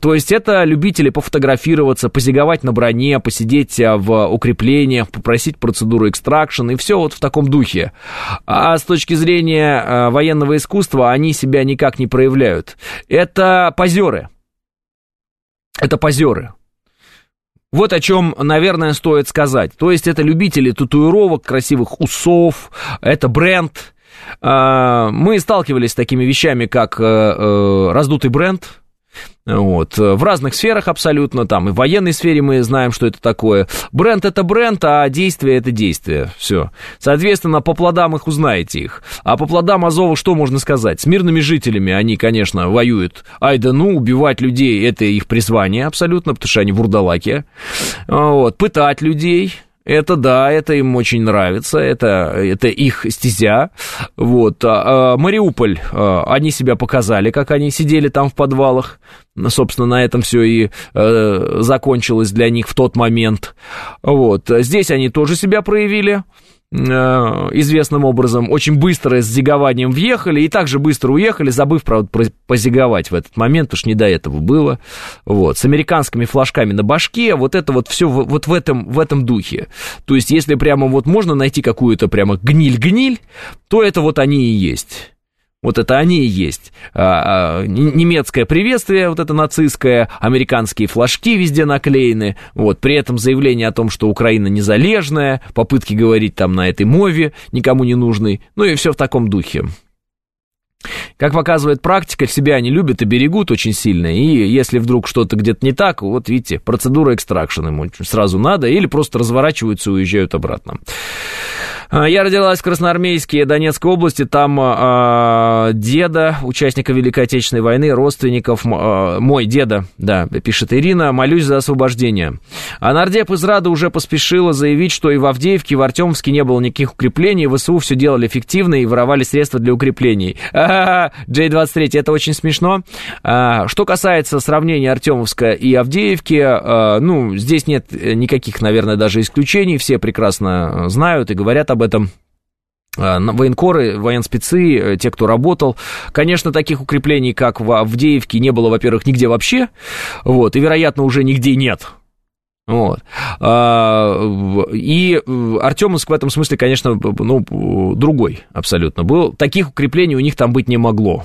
То есть это любители пофотографироваться, позиговать на броне, посидеть а, в укреплениях, попросить процедуру экстракшн и все вот в таком духе. А с точки зрения а, военного искусства они себя никак не проявляют. Это позеры. Это позеры. Вот о чем, наверное, стоит сказать. То есть это любители татуировок, красивых усов, это бренд. А, мы сталкивались с такими вещами, как э, э, раздутый бренд, вот. В разных сферах абсолютно, там и в военной сфере мы знаем, что это такое. Бренд это бренд, а действие это действие. Все. Соответственно, по плодам их узнаете их. А по плодам Азова что можно сказать? С мирными жителями они, конечно, воюют. Ай да ну, убивать людей это их призвание абсолютно, потому что они вурдалаки. Вот. Пытать людей это да, это им очень нравится, это, это их стезя. Вот. А, а, Мариуполь, а, они себя показали, как они сидели там в подвалах. Собственно, на этом все и э, закончилось для них в тот момент. Вот. Здесь они тоже себя проявили. Э, известным образом очень быстро с зигованием въехали и также быстро уехали, забыв, правда, позиговать в этот момент, уж не до этого было. Вот, с американскими флажками на башке, вот это вот все вот в этом, в этом духе. То есть, если прямо вот можно найти какую-то прямо гниль-гниль, то это вот они и есть. Вот это они и есть. А, а, немецкое приветствие, вот это нацистское, американские флажки везде наклеены. Вот, при этом заявление о том, что Украина незалежная, попытки говорить там на этой мове, никому не нужной. Ну и все в таком духе. Как показывает практика, себя они любят и берегут очень сильно, и если вдруг что-то где-то не так, вот видите, процедура экстракшн ему сразу надо, или просто разворачиваются и уезжают обратно. А, я родилась в Красноармейске Донецкой области. Там э, деда, участника Великой Отечественной войны, родственников, э, мой деда, да, пишет Ирина, молюсь за освобождение. А нардеп из Рада уже поспешила заявить, что и в Авдеевке, и в Артемовске не было никаких укреплений, ВСУ все делали эффективно и воровали средства для укреплений. А, J23, это очень смешно. Что касается сравнения Артемовска и Авдеевки, ну, здесь нет никаких, наверное, даже исключений, все прекрасно знают и говорят об об этом а, военкоры, военспецы, э, те, кто работал. Конечно, таких укреплений, как в Авдеевке, не было, во-первых, нигде вообще, вот, и, вероятно, уже нигде нет. Вот. А, и Артемовск в этом смысле, конечно, ну, другой абсолютно был. Таких укреплений у них там быть не могло.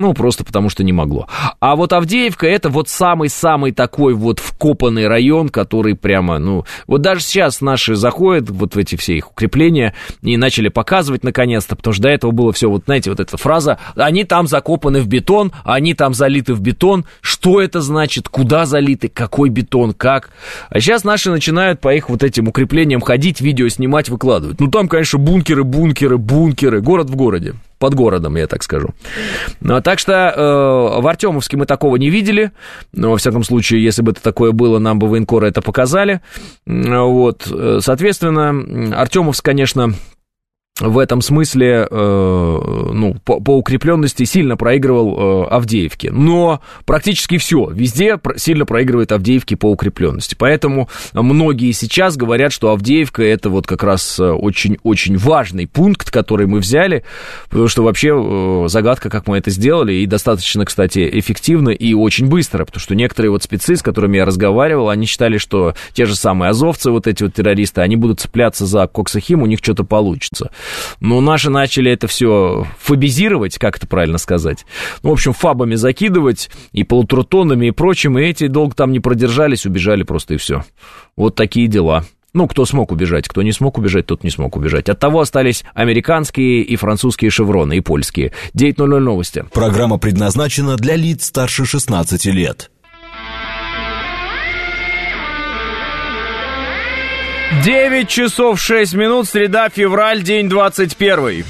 Ну, просто потому что не могло. А вот Авдеевка это вот самый-самый такой вот вкопанный район, который прямо, ну, вот даже сейчас наши заходят вот в эти все их укрепления и начали показывать наконец-то, потому что до этого было все, вот знаете, вот эта фраза, они там закопаны в бетон, они там залиты в бетон, что это значит, куда залиты, какой бетон, как. А сейчас наши начинают по их вот этим укреплениям ходить, видео снимать, выкладывать. Ну, там, конечно, бункеры, бункеры, бункеры, город в городе под городом, я так скажу. Ну, так что э, в Артемовске мы такого не видели. Но, во всяком случае, если бы это такое было, нам бы военкоры это показали. Вот, э, соответственно, Артемовск, конечно, в этом смысле, э, ну, по, по укрепленности сильно проигрывал э, Авдеевке. Но практически все, везде сильно проигрывает Авдеевке по укрепленности. Поэтому многие сейчас говорят, что Авдеевка это вот как раз очень-очень важный пункт, который мы взяли, потому что вообще э, загадка, как мы это сделали, и достаточно, кстати, эффективно и очень быстро, потому что некоторые вот спецы, с которыми я разговаривал, они считали, что те же самые азовцы, вот эти вот террористы, они будут цепляться за Коксахим, у них что-то получится. Но наши начали это все фабизировать, как это правильно сказать. Ну, в общем, фабами закидывать и полутрутонами и прочим, и эти долго там не продержались, убежали просто и все. Вот такие дела. Ну, кто смог убежать, кто не смог убежать, тот не смог убежать. От того остались американские и французские шевроны, и польские. 9.00 новости. Программа предназначена для лиц старше 16 лет. 9 часов 6 минут, среда, февраль, день 21.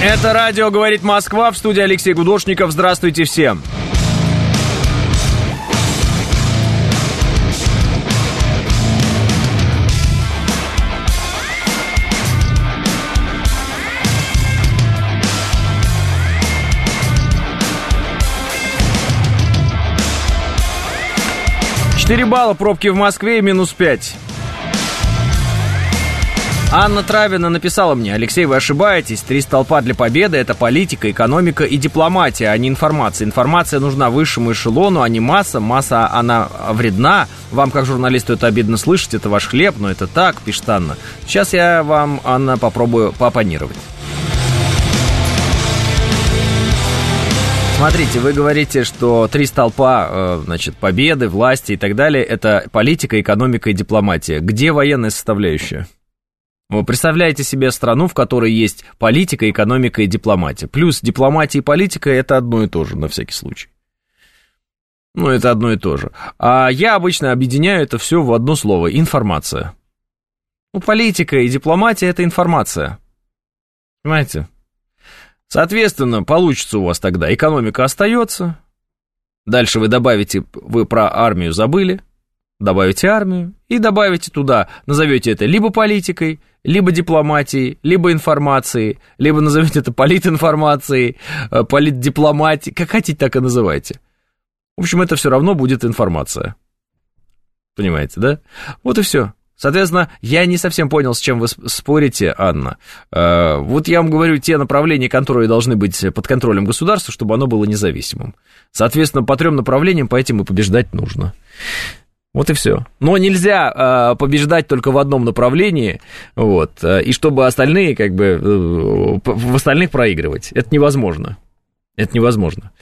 Это радио «Говорит Москва» в студии Алексей Гудошников. Здравствуйте всем. Четыре балла пробки в Москве и минус пять. Анна Травина написала мне, Алексей, вы ошибаетесь, три столпа для победы – это политика, экономика и дипломатия, а не информация. Информация нужна высшему эшелону, а не масса. Масса, она вредна. Вам, как журналисту, это обидно слышать, это ваш хлеб, но это так, пишет Анна. Сейчас я вам, Анна, попробую поопонировать. Смотрите, вы говорите, что три столпа, э, значит, победы, власти и так далее, это политика, экономика и дипломатия. Где военная составляющая? Вы представляете себе страну, в которой есть политика, экономика и дипломатия. Плюс дипломатия и политика – это одно и то же, на всякий случай. Ну, это одно и то же. А я обычно объединяю это все в одно слово – информация. Ну, политика и дипломатия – это информация. Понимаете? Соответственно, получится у вас тогда экономика остается. Дальше вы добавите, вы про армию забыли, добавите армию и добавите туда, назовете это либо политикой, либо дипломатией, либо информацией, либо назовете это политинформацией, э, политдипломатией, как хотите, так и называйте. В общем, это все равно будет информация. Понимаете, да? Вот и все. Соответственно, я не совсем понял, с чем вы спорите, Анна. Э, вот я вам говорю, те направления, которые должны быть под контролем государства, чтобы оно было независимым. Соответственно, по трем направлениям по этим и побеждать нужно. Вот и все. Но нельзя э, побеждать только в одном направлении, вот, э, и чтобы остальные, как бы, в остальных проигрывать. Это невозможно. Это невозможно.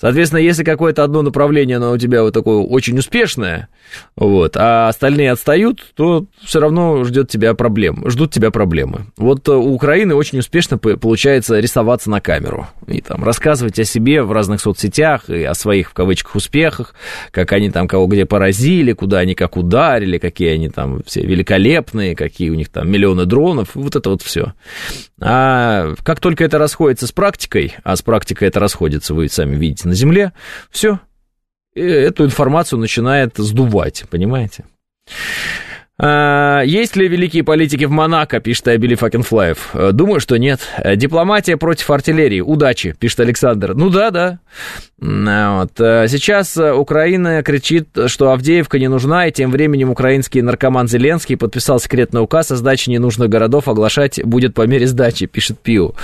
Соответственно, если какое-то одно направление, оно у тебя вот такое очень успешное, вот, а остальные отстают, то все равно ждет тебя проблем, ждут тебя проблемы. Вот э, у Украины очень успешно получается рисоваться на камеру и там рассказывать о себе в разных соцсетях и о своих, в кавычках, успехах, как они там кого где поразили, куда они как ударили, какие они там все великолепные, какие у них там миллионы дронов, вот это вот все. А как только это расходится с практикой, а с практикой это расходится, вы сами видите, на Земле, все, эту информацию начинает сдувать, понимаете? А, есть ли великие политики в Монако, пишет Абили Факенфлаев? Э, думаю, что нет. Э, дипломатия против артиллерии. Удачи, пишет Александр. Ну да, да. А, вот. Э, сейчас Украина кричит, что Авдеевка не нужна, и тем временем украинский наркоман Зеленский подписал секретный указ о сдаче ненужных городов, оглашать будет по мере сдачи, пишет Пиу.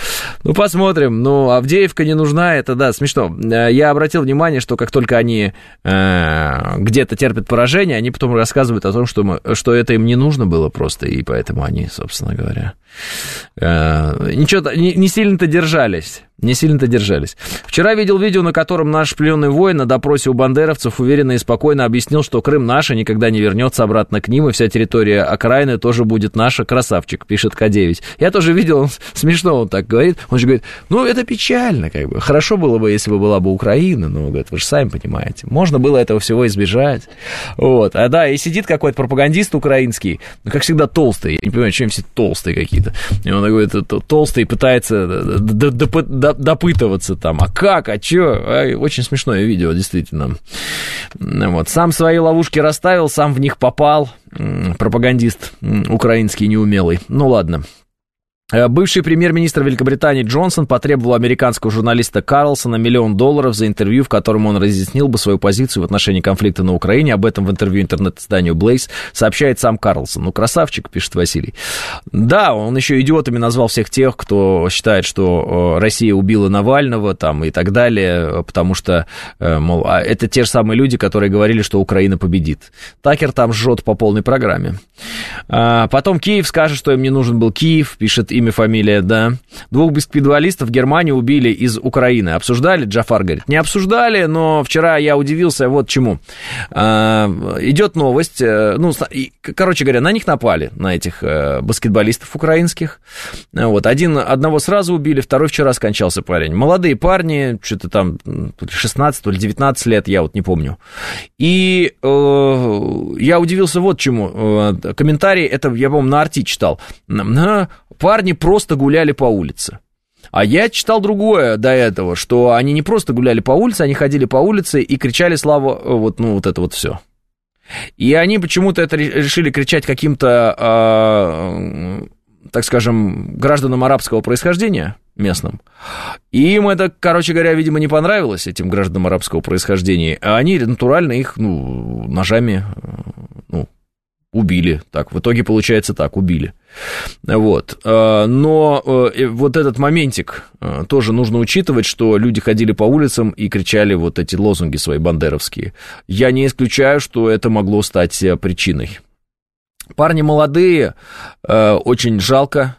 Ну, посмотрим. Ну, Авдеевка не нужна, это да, смешно. Я обратил внимание, что как только они э, где-то терпят поражение, они потом рассказывают о том, что, мы, что это им не нужно было просто, и поэтому они, собственно говоря, э, ничего, не, не сильно-то держались. Не сильно-то держались. Вчера видел видео, на котором наш пленный воин на допросе у бандеровцев уверенно и спокойно объяснил, что Крым наш и никогда не вернется обратно к ним, и вся территория окраины тоже будет наша. Красавчик, пишет К9. Я тоже видел, он, смешно он так говорит. Он же говорит, ну, это печально, как бы. Хорошо было бы, если бы была бы Украина, но, говорит, вы же сами понимаете. Можно было этого всего избежать. Вот. А да, и сидит какой-то пропагандист украинский, ну, как всегда, толстый. Я не понимаю, чем все толстые какие-то. И он говорит, толстый пытается допытываться там, а как, а чё? Очень смешное видео, действительно. Вот. Сам свои ловушки расставил, сам в них попал. Пропагандист украинский неумелый. Ну ладно. Э, бывший премьер-министр Великобритании Джонсон потребовал американского журналиста Карлсона миллион долларов за интервью, в котором он разъяснил бы свою позицию в отношении конфликта на Украине. Об этом в интервью интернет-изданию Blaze сообщает сам Карлсон. Ну, красавчик, пишет Василий. Да, он еще идиотами назвал всех тех, кто считает, что э, Россия убила Навального там и так далее, потому что, э, мол, а это те же самые люди, которые говорили, что Украина победит. Такер там жжет по полной программе. А потом Киев скажет, что им не нужен был Киев, пишет имя, фамилия, да. Двух баскетболистов в Германии убили из Украины. Обсуждали? Джафар говорит. Не обсуждали, но вчера я удивился вот чему. А, идет новость, э, ну, короче говоря, на них напали, на этих э, баскетболистов украинских. Вот, один, одного сразу убили, второй вчера скончался парень. Молодые парни, что-то там 16 или 19 лет, я вот не помню. И э, я удивился вот чему. Э, комментарий, это я, по-моему, на Арти читал. Парни просто гуляли по улице. А я читал другое до этого, что они не просто гуляли по улице, они ходили по улице и кричали славу, э, вот, ну, вот это вот все. И они почему-то это решили кричать каким-то, э, так скажем, гражданам арабского происхождения местным. И им это, короче говоря, видимо, не понравилось, этим гражданам арабского происхождения. А они натурально их, ну, ножами, э, ну, убили. Так, в итоге получается так, убили. Вот. Э, но э, вот этот моментик э, тоже нужно учитывать, что люди ходили по улицам и кричали вот эти лозунги свои бандеровские. Я не исключаю, что это могло стать причиной. Парни молодые, очень жалко,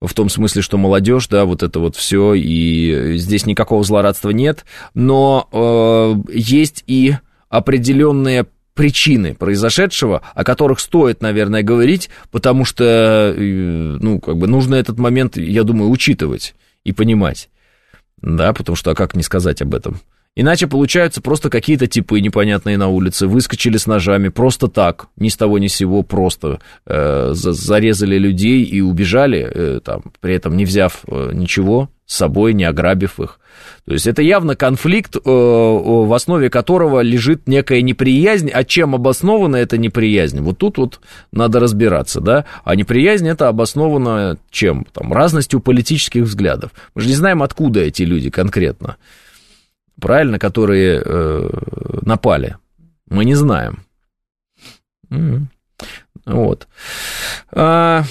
в том смысле, что молодежь, да, вот это вот все, и здесь никакого злорадства нет, но э, есть и определенные причины произошедшего, о которых стоит, наверное, говорить, потому что, э, ну, как бы нужно этот момент, я думаю, учитывать и понимать. Да, потому что, а как не сказать об этом? Иначе получаются просто какие-то типы непонятные на улице, выскочили с ножами просто так, ни с того ни с сего, просто э, зарезали людей и убежали, э, там, при этом не взяв э, ничего собой, не ограбив их. То есть это явно конфликт, э, в основе которого лежит некая неприязнь, а чем обоснована эта неприязнь? Вот тут вот надо разбираться, да? А неприязнь это обоснована чем? Там, разностью политических взглядов. Мы же не знаем, откуда эти люди конкретно правильно, которые э, напали. Мы не знаем. Вот. А,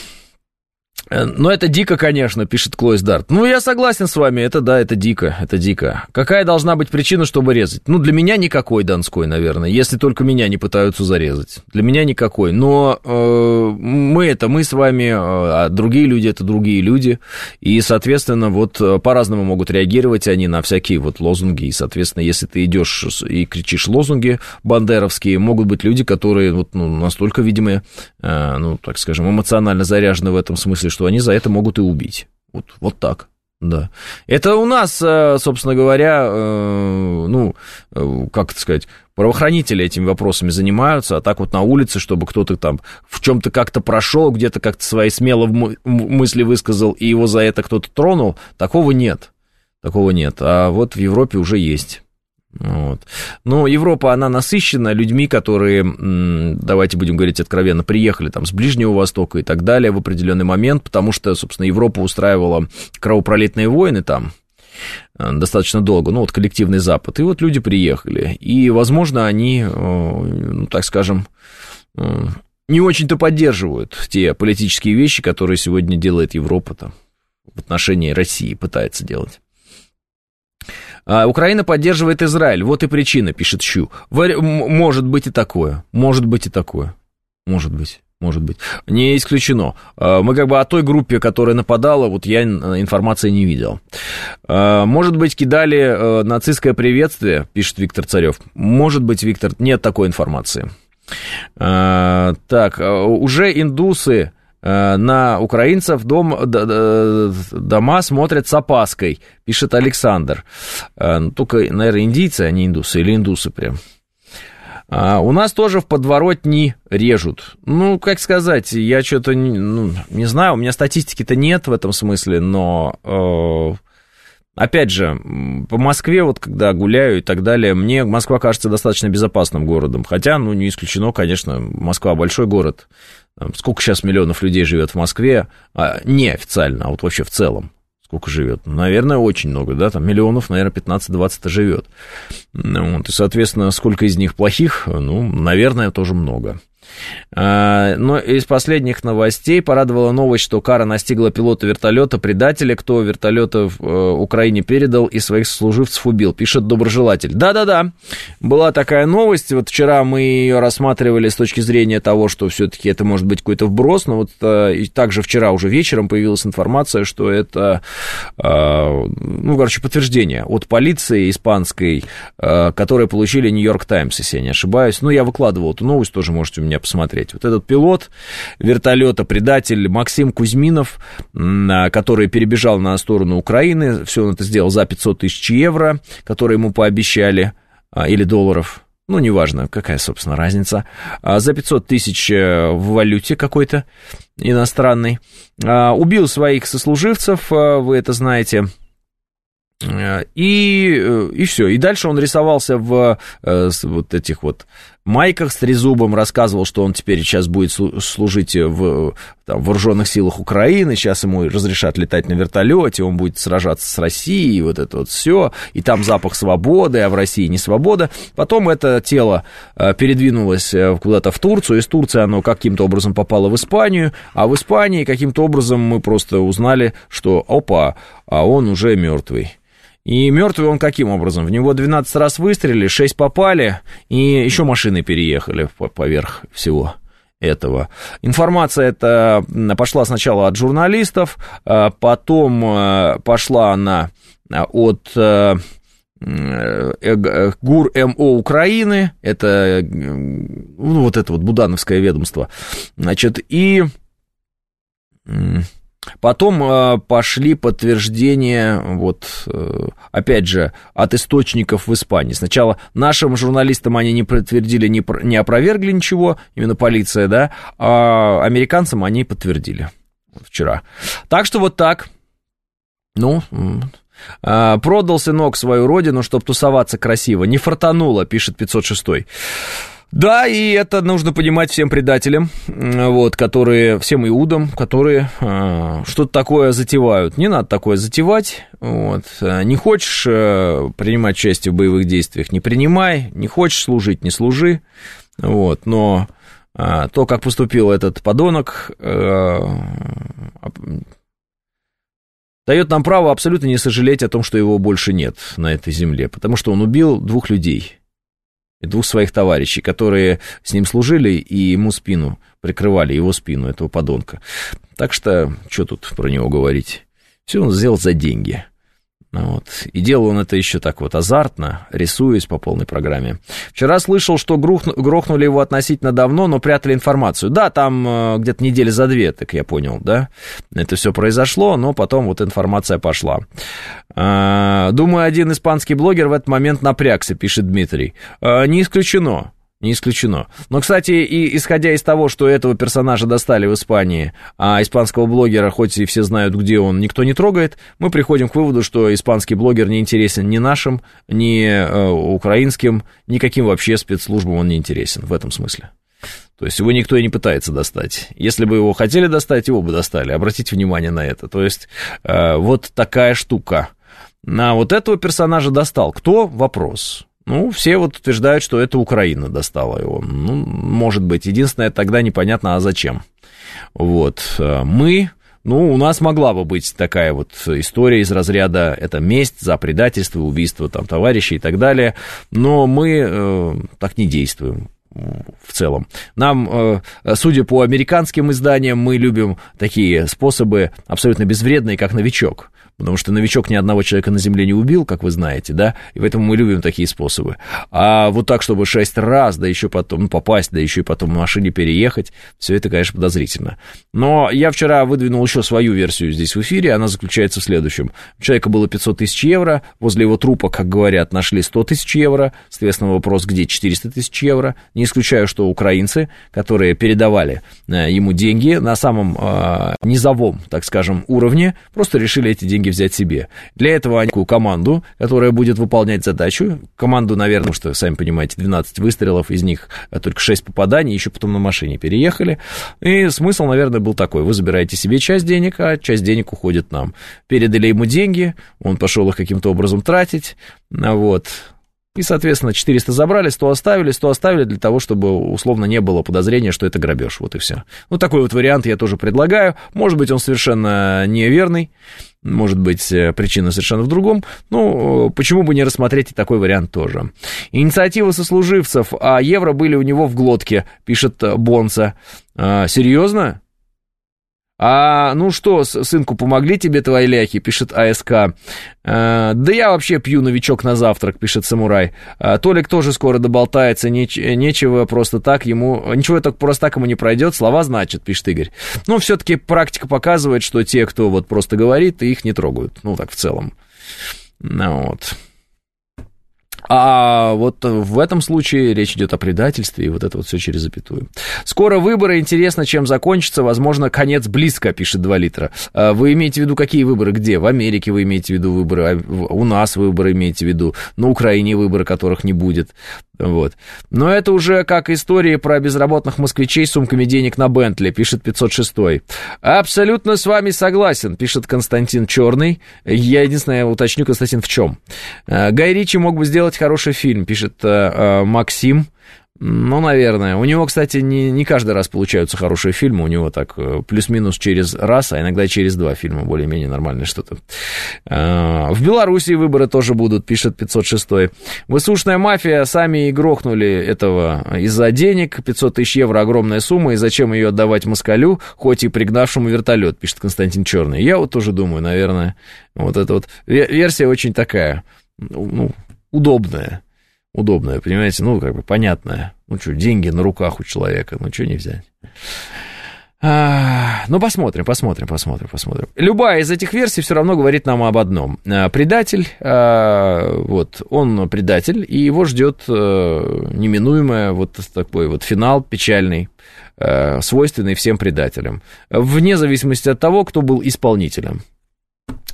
но это дико, конечно, пишет Клойс Дарт. Ну, я согласен с вами, это да, это дико, это дико. Какая должна быть причина, чтобы резать? Ну, для меня никакой Донской, наверное, если только меня не пытаются зарезать. Для меня никакой. Но э, мы это мы с вами, э, а другие люди это другие люди. И, соответственно, вот э, по-разному могут реагировать они на всякие вот лозунги. И, соответственно, если ты идешь и кричишь лозунги бандеровские, могут быть люди, которые вот, ну, настолько, видимо, э, ну, так скажем, эмоционально заряжены в этом смысле, что они за это могут и убить. Вот, вот так. Да. Это у нас, э, собственно говоря, э, ну, э, как это сказать, правоохранители этими вопросами занимаются, а так вот на улице, чтобы кто-то там в чем-то как-то прошел, где-то как-то свои смело мысли высказал, и его за это кто-то тронул, такого нет. Такого нет. А вот в Европе уже есть. Вот. Но Европа, она насыщена людьми, которые, давайте будем говорить откровенно, приехали там с Ближнего Востока и так далее в определенный момент, потому что, собственно, Европа устраивала кровопролитные войны там, э, достаточно долго, ну вот коллективный Запад, и вот люди приехали, и, возможно, они, э, ну, так скажем, э, не очень-то поддерживают те политические вещи, которые сегодня делает Европа там, в отношении России, пытается делать. А, Украина поддерживает Израиль. Вот и причина, пишет Щу. Может быть и такое. Может быть и такое. Может быть. Может быть. Не исключено. А, мы как бы о той группе, которая нападала, вот я информации не видел. А, может быть, кидали э, нацистское приветствие, пишет Виктор Царев. Может быть, Виктор, нет такой информации. Так, уже индусы Э, на украинцев дом, дома смотрят с опаской, пишет Александр. Э, ну, только, наверное, индийцы, а не индусы, или индусы прям. А у нас тоже в подворотни режут. Ну, как сказать, я что-то ну, не знаю, у меня статистики-то нет в этом смысле, но э, опять же, по Москве, вот когда гуляю и так далее, мне Москва кажется достаточно безопасным городом. Хотя, ну, не исключено, конечно, Москва большой город, Сколько сейчас миллионов людей живет в Москве? А, не официально, а вот вообще в целом. Сколько живет? Наверное, очень много, да, там миллионов, наверное, 15-20 живет. Ну вот, и, соответственно, сколько из них плохих? Ну, наверное, тоже много. А, но из последних новостей порадовала новость, что кара настигла пилота вертолета предателя, кто вертолета в э, Украине передал и своих служивцев убил, пишет доброжелатель. Да-да-да, была такая новость, вот вчера мы ее рассматривали с точки зрения того, что все-таки это может быть какой-то вброс, но вот э, и также вчера уже вечером появилась информация, что это, э, ну, короче, подтверждение от полиции испанской, которые получили Нью-Йорк Таймс, если я не ошибаюсь. Ну, я выкладывал эту новость, тоже можете у меня посмотреть. Вот этот пилот вертолета, предатель Максим Кузьминов, а, который перебежал на сторону Украины, все он это сделал за 500 тысяч евро, которые ему пообещали, а, или долларов, ну, неважно, какая, собственно, разница, а, за 500 тысяч э, в валюте какой-то иностранной, убил своих сослуживцев, вы это знаете, Э, и, э, и все. И дальше он рисовался в э, вот этих вот майках с трезубом, рассказывал, что он теперь сейчас будет служить в там, вооруженных силах Украины, сейчас ему разрешат летать на вертолете, он будет сражаться с Россией, вот это вот все, и там запах свободы, а в России не свобода. Потом это тело передвинулось куда-то в Турцию, из Турции оно каким-то образом попало в Испанию, а в Испании каким-то образом мы просто узнали, что опа, а он уже мертвый. И мертвый он каким образом? В него 12 раз выстрелили, 6 попали, и еще машины переехали поверх всего этого. Информация эта пошла сначала от журналистов, а потом э, пошла она от э, ГУР МО Украины, это ну, вот это вот Будановское ведомство, значит, и Потом э, пошли подтверждения, вот, э, опять же, от источников в Испании. Сначала нашим журналистам они не подтвердили, не, опровергли ничего, именно полиция, да, а американцам они подтвердили вчера. Так что вот так. Ну, э, продал сынок свою родину, чтобы тусоваться красиво. Не фартануло, пишет 506. Да, и это нужно понимать всем предателям, вот, которые, всем иудам, которые э, что-то такое затевают. Не надо такое затевать, вот. Не хочешь э, принимать участие в боевых действиях, не принимай, не хочешь служить, не служи, вот, но то, как поступил этот подонок, дает нам право абсолютно не сожалеть о том, что его больше нет на этой земле, потому что он убил двух людей, и двух своих товарищей, которые с ним служили и ему спину прикрывали, его спину, этого подонка. Так что, что тут про него говорить? Все он сделал за деньги. Ну вот. И делал он это еще так вот азартно, рисуясь по полной программе. Вчера слышал, что грохнули его относительно давно, но прятали информацию. Да, там э, где-то недели за две, так я понял, да. Это все произошло, но потом вот информация пошла. Э, думаю, один испанский блогер в этот момент напрягся, пишет Дмитрий. Э, не исключено. Не исключено. Но, кстати, и исходя из того, что этого персонажа достали в Испании, а испанского блогера, хоть и все знают, где он, никто не трогает, мы приходим к выводу, что испанский блогер не интересен ни нашим, ни э, украинским, никаким вообще спецслужбам он не интересен в этом смысле. То есть его никто и не пытается достать. Если бы его хотели достать, его бы достали. Обратите внимание на это. То есть э, вот такая штука. На вот этого персонажа достал. Кто? Вопрос. Ну, все вот утверждают, что это Украина достала его. Ну, может быть. Единственное, тогда непонятно, а зачем. Вот. Э, мы, ну, у нас могла бы быть такая вот история из разряда это месть за предательство, убийство там товарищей и так далее, но мы э, так не действуем в целом. Нам, э, судя по американским изданиям, мы любим такие способы абсолютно безвредные, как новичок потому что новичок ни одного человека на земле не убил, как вы знаете, да, и поэтому мы любим такие способы. А вот так, чтобы шесть раз, да еще потом ну, попасть, да еще и потом на машине переехать, все это, конечно, подозрительно. Но я вчера выдвинул еще свою версию здесь в эфире, она заключается в следующем. У человека было 500 тысяч евро, возле его трупа, как говорят, нашли 100 тысяч евро, соответственно, вопрос, где 400 тысяч евро. Не исключаю, что украинцы, которые передавали э, ему деньги на самом э, низовом, так скажем, уровне, просто решили эти деньги деньги взять себе. Для этого они команду, которая будет выполнять задачу. Команду, наверное, что, сами понимаете, 12 выстрелов, из них только 6 попаданий, еще потом на машине переехали. И смысл, наверное, был такой. Вы забираете себе часть денег, а часть денег уходит нам. Передали ему деньги, он пошел их каким-то образом тратить. Вот. И, соответственно, 400 забрали, 100 оставили, 100 оставили для того, чтобы условно не было подозрения, что это грабеж. Вот и все. Ну, такой вот вариант я тоже предлагаю. Может быть, он совершенно неверный. Может быть, э, причина совершенно в другом. Ну, почему бы не рассмотреть и такой вариант тоже. Инициатива сослуживцев, а евро были у него в глотке, пишет Бонса. А, серьезно? А ну что, сынку, помогли тебе твои ляхи, пишет АСК. А, да я вообще пью новичок на завтрак, пишет Самурай. А, Толик тоже скоро доболтается, неч нечего просто так ему, ничего так просто так ему не пройдет, слова значит, пишет Игорь. Но ну, все-таки практика показывает, что те, кто вот просто говорит, их не трогают, ну так в целом. Ну вот. А вот в этом случае речь идет о предательстве, и вот это вот все через запятую. Скоро выборы, интересно, чем закончится, возможно, конец близко, пишет 2 литра. А вы имеете в виду какие выборы, где? В Америке вы имеете в виду выборы, а у нас выборы имеете в виду, на Украине выборы, которых не будет. Вот. Но это уже как история про безработных москвичей с сумками денег на Бентли, пишет 506. Абсолютно с вами согласен, пишет Константин Черный. Я единственное уточню, Константин, в чем. Э, Гай Ричи мог бы сделать хороший фильм, пишет э, э, Максим. Ну, наверное. У него, кстати, не, не каждый раз получаются хорошие фильмы. У него так э, плюс-минус через раз, а иногда через два фильма более-менее нормальное что-то. А, в Белоруссии выборы тоже будут, пишет 506. Высушная мафия сами и грохнули этого из-за денег. 500 тысяч евро огромная сумма, и зачем ее отдавать москалю, хоть и пригнавшему вертолет, пишет Константин Черный. Я вот тоже думаю, наверное, вот эта вот версия очень такая, ну, удобная удобная, понимаете, ну, как бы понятная. Ну, что, деньги на руках у человека, ну, что не взять. А, ну, посмотрим, посмотрим, посмотрим, посмотрим. Любая из этих версий все равно говорит нам об одном. А, предатель, а, вот, он предатель, и его ждет а, неминуемое вот такой вот финал печальный, а, свойственный всем предателям, вне зависимости от того, кто был исполнителем.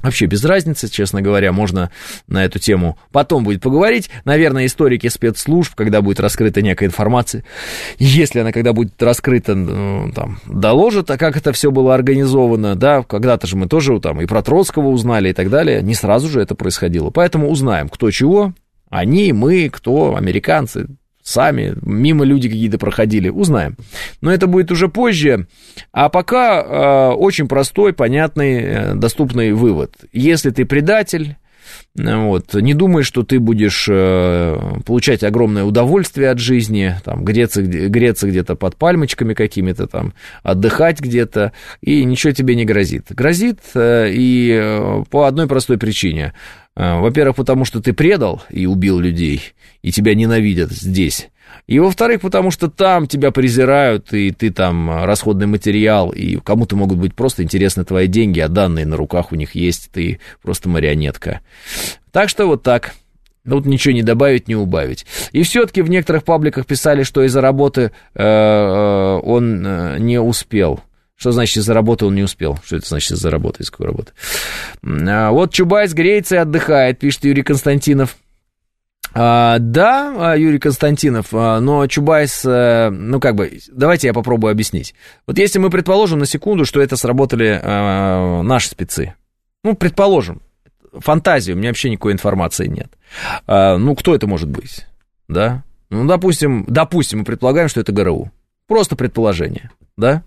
Вообще без разницы, честно говоря, можно на эту тему потом будет поговорить. Наверное, историки спецслужб, когда будет раскрыта некая информация, если она когда будет раскрыта, ну, там, доложат, а как это все было организовано, да, когда-то же мы тоже там и про Троцкого узнали и так далее, не сразу же это происходило. Поэтому узнаем, кто чего, они, мы, кто, американцы, сами, мимо люди какие-то проходили, узнаем. Но это будет уже позже. А пока э, очень простой, понятный, э, доступный вывод. Если ты предатель, вот. Не думай, что ты будешь э, получать огромное удовольствие от жизни, там, греться, греться где-то под пальмочками какими-то, там, отдыхать где-то, и ничего тебе не грозит. Грозит э, и э, по одной простой причине. Во-первых, потому что ты предал и убил людей, и тебя ненавидят здесь. И во-вторых, потому что там тебя презирают, и ты там расходный материал, и кому-то могут быть просто интересны твои деньги, а данные на руках у них есть, ты просто марионетка. Так что вот так. Тут ничего не добавить, не убавить. И все-таки в некоторых пабликах писали, что из-за работы э, э он э, не успел. Что значит из-за работы он не успел? Что это значит из-за работы? Из какой работы? А, вот Чубайс греется и отдыхает, пишет Юрий Константинов. А, да, а, Юрий Константинов, а, но Чубайс, э, ну как бы, давайте я попробую объяснить. Вот если мы предположим на секунду, что это сработали а, наши спецы, ну, предположим, фантазия, у меня вообще никакой информации нет. А, ну, кто это может быть, да? Ну, допустим, допустим, мы предполагаем, что это ГРУ. Просто предположение, да?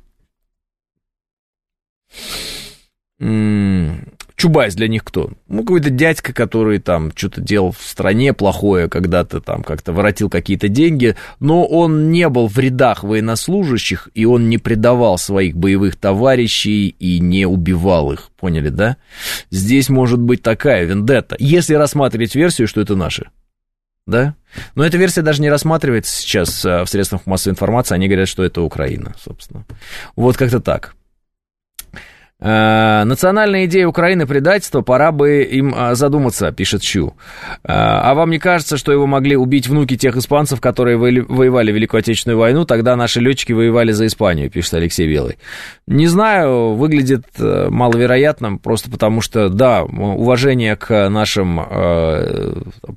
Чубайс для них кто? Ну, какой-то дядька, который там что-то делал в стране плохое, когда-то там как-то воротил какие-то деньги, но он не был в рядах военнослужащих, и он не предавал своих боевых товарищей и не убивал их, поняли, да? Здесь может быть такая вендетта, если рассматривать версию, что это наши. Да? Но эта версия даже не рассматривается сейчас а, в средствах массовой информации, они говорят, что это Украина, собственно. Вот как-то так. Э, национальная идея Украины предательства, пора бы им э, задуматься, пишет Чу. Э, а вам не кажется, что его могли убить внуки тех испанцев, которые воевали в Великую Отечественную войну? Тогда наши летчики воевали за Испанию, пишет Алексей Белый. Не знаю, выглядит маловероятным, просто потому что, да, уважение к нашим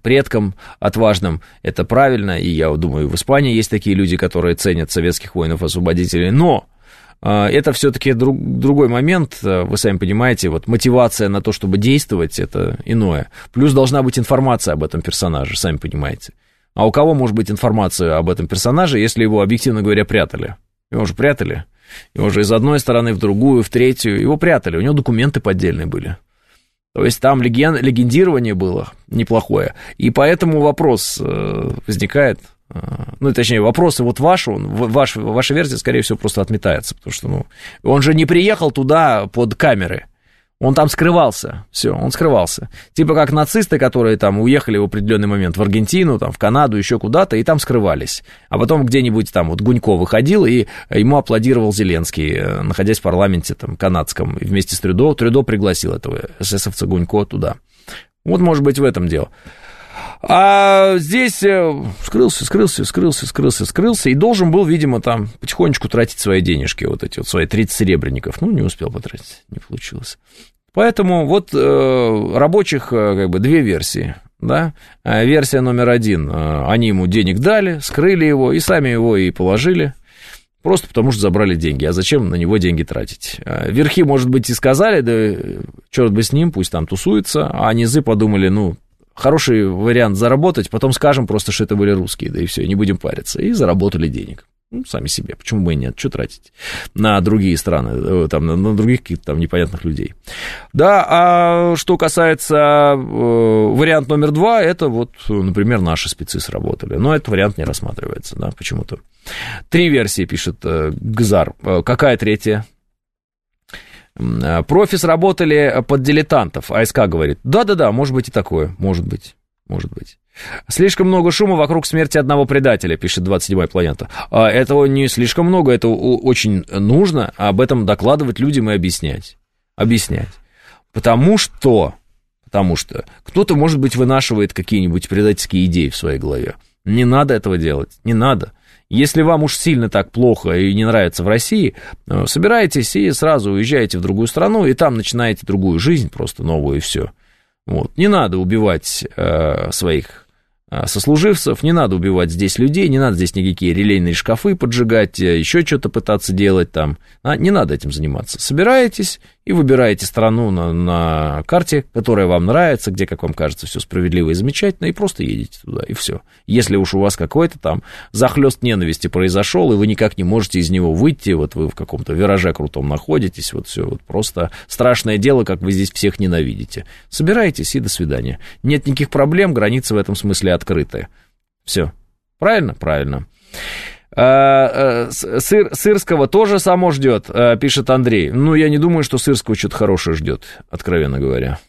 предкам отважным, это правильно, и я думаю, в Испании есть такие люди, которые ценят советских воинов-освободителей, но это все-таки друг, другой момент, а, вы сами понимаете, вот мотивация на то, чтобы действовать, это иное. Плюс должна быть информация об этом персонаже, сами понимаете. А у кого может быть информация об этом персонаже, если его, объективно говоря, прятали? Его же прятали. Его же из одной стороны в другую, в третью. Его прятали, у него документы поддельные были. То есть там леген, легендирование было неплохое. И поэтому вопрос э, возникает, ну, точнее, вопросы вот ваши, ваш, ваша версия, скорее всего, просто отметается, потому что, ну, он же не приехал туда под камеры, он там скрывался, все, он скрывался. Типа как нацисты, которые там уехали в определенный момент в Аргентину, там, в Канаду, еще куда-то, и там скрывались. А потом где-нибудь там вот Гунько выходил, и ему аплодировал Зеленский, э, находясь в парламенте там канадском, и вместе с Трюдо, Трюдо пригласил этого эсэсовца Гунько туда. Вот, может быть, в этом дело. А здесь э, скрылся, скрылся, скрылся, скрылся, скрылся, и должен был, видимо, там потихонечку тратить свои денежки, вот эти вот свои 30 серебряников. Ну, не успел потратить, не получилось. Поэтому вот э, рабочих э, как бы две версии. Да? А версия номер один. Э, они ему денег дали, скрыли его и сами его и положили. Просто потому что забрали деньги. А зачем на него деньги тратить? А верхи, может быть, и сказали, да черт бы с ним, пусть там тусуется. А низы подумали, ну, хороший вариант заработать, потом скажем просто, что это были русские, да и все, не будем париться. И заработали денег. Ну, сами себе. Почему бы и нет? Что тратить на другие страны, э, там, на, на других каких-то там непонятных людей? Да, а что касается э, вариант номер два, это вот, например, наши спецы сработали. Но этот вариант не рассматривается, да, почему-то. Три версии пишет э, Гзар. Э, какая третья? Э, профи сработали под дилетантов. АСК говорит, да-да-да, может быть и такое, может быть, может быть. Слишком много шума вокруг смерти одного предателя, пишет 27-я планета. А этого не слишком много, это очень нужно об этом докладывать людям и объяснять. Объяснять. Потому что, потому что кто-то, может быть, вынашивает какие-нибудь предательские идеи в своей голове. Не надо этого делать, не надо. Если вам уж сильно так плохо и не нравится в России, э, собирайтесь и сразу уезжаете в другую страну, и там начинаете другую жизнь, просто новую, и все. Вот. Не надо убивать э, своих э, сослуживцев, не надо убивать здесь людей, не надо здесь никакие релейные шкафы поджигать, э, еще что-то пытаться делать там. А, не надо этим заниматься. Собираетесь и выбираете страну на, на карте, которая вам нравится, где, как вам кажется, все справедливо и замечательно, и просто едете туда, и все. Если уж у вас какой-то там захлест ненависти произошел, и вы никак не можете из него выйти, вот вы в каком-то вираже крутом находитесь, вот все, вот просто страшное дело, как вы здесь всех ненавидите. Собирайтесь и до свидания. Нет никаких проблем, границы в этом смысле открытые. Все. Правильно? Правильно. А, а, сыр, Сырского тоже само ждет, а, пишет Андрей. Ну, я не думаю, что Сырского что-то хорошее ждет, откровенно говоря.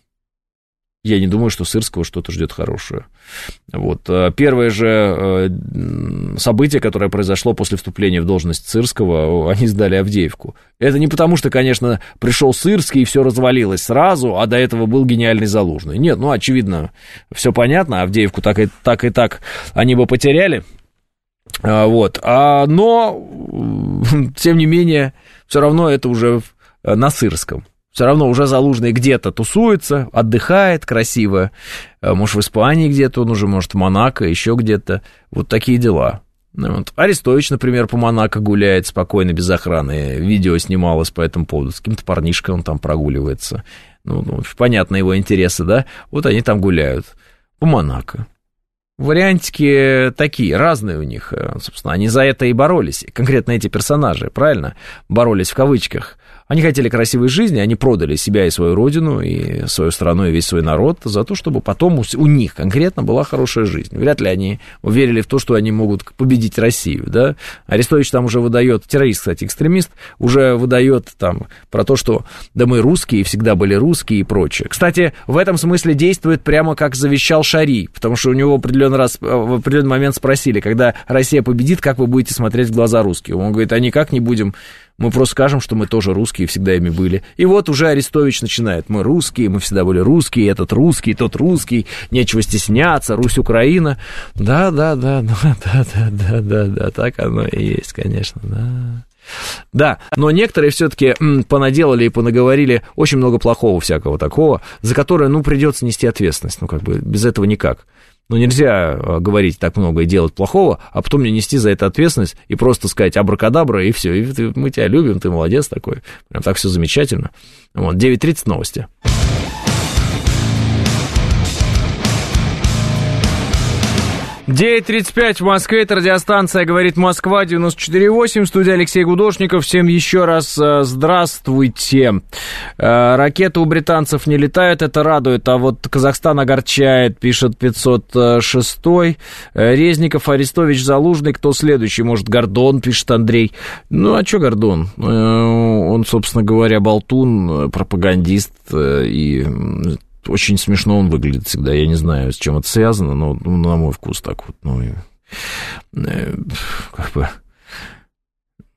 Я не думаю, что Сырского что-то ждет хорошее. Вот. Первое же событие, которое произошло после вступления в должность Сырского, они сдали Авдеевку. Это не потому, что, конечно, пришел Сырский и все развалилось сразу, а до этого был гениальный Залужный. Нет, ну, очевидно, все понятно, Авдеевку так и так, и так они бы потеряли. А, вот. А, но, тем не менее, все равно это уже на Сырском. Все равно уже Залужный где-то тусуется, отдыхает красиво. А, может, в Испании где-то, он уже, может, в Монако, еще где-то. Вот такие дела. Ну вот. Арестович, например, по Монако гуляет спокойно, без охраны. Видео снималось по этому поводу. С каким-то парнишкой он там прогуливается. Ну, ну, понятно его интересы, да? Вот они там гуляют. По Монако. Вариантики такие, разные у них. Э, собственно, они за это и боролись. Конкретно эти персонажи, правильно? Боролись в кавычках. Они хотели красивой жизни, они продали себя и свою родину, и свою страну, и весь свой народ за то, чтобы потом у них конкретно была хорошая жизнь. Вряд ли они уверили в то, что они могут победить Россию, да. Арестович там уже выдает, террорист, кстати, экстремист, уже выдает там про то, что да мы русские, всегда были русские и прочее. Кстати, в этом смысле действует прямо как завещал Шари, потому что у него определенный раз, э, в определенный момент спросили, когда Россия победит, как вы будете смотреть в глаза русские? Он говорит, а никак не будем мы просто скажем, что мы тоже русские, всегда ими были. И вот уже Арестович начинает. Мы русские, мы всегда были русские, этот русский, тот русский, нечего стесняться, Русь, Украина. Да, да, да, да, да, да, да, да, да, так оно и есть, конечно, да. Да, но некоторые все-таки понаделали и понаговорили очень много плохого всякого такого, за которое, ну, придется нести ответственность. Ну, как бы без этого никак. Ну, нельзя а, говорить так много и делать плохого, а потом не нести за это ответственность и просто сказать абракадабра, и все, и мы тебя любим, ты молодец такой. Прям так все замечательно. Вот, 9.30 новости. 9.35 в Москве, это радиостанция «Говорит Москва», 94.8, студия Алексей Гудошников. Всем еще раз э, здравствуйте. Э, ракеты у британцев не летают, это радует, а вот Казахстан огорчает, пишет 506 Резников, Арестович, Залужный, кто следующий? Может, Гордон, пишет Андрей. Ну, а что Гордон? Э, он, собственно говоря, болтун, пропагандист и очень смешно он выглядит всегда. Я не знаю, с чем это связано, но ну, на мой вкус так вот, ну, э, как бы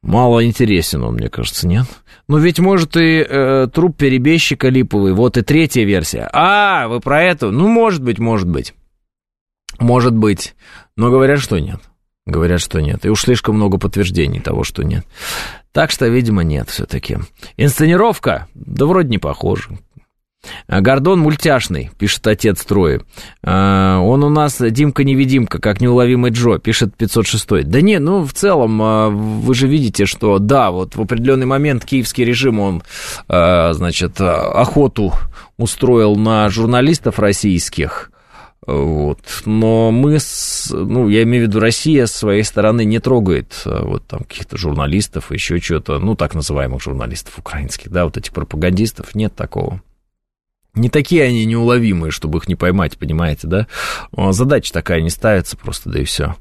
мало интересен он, мне кажется, нет? Ну, ведь, может, и э, труп перебежчика липовый, вот и третья версия. А, вы про это? Ну, может быть, может быть. Может быть. Но говорят, что нет. Говорят, что нет. И уж слишком много подтверждений того, что нет. Так что, видимо, нет все-таки. Инсценировка? Да вроде не похоже. А, Гордон мультяшный, пишет отец Трои. А, он у нас Димка-невидимка, как неуловимый Джо, пишет 506. Да не, ну в целом, а, вы же видите, что да, вот в определенный момент киевский режим, он, значит, охоту устроил на журналистов российских, вот. Но мы, с, ну, я имею в виду, Россия с своей стороны не трогает вот там каких-то журналистов, еще что-то, ну, так называемых журналистов украинских, да, вот этих пропагандистов, нет такого. Не такие они неуловимые, чтобы их не поймать, понимаете, да? Задача такая не ставится просто, да и все.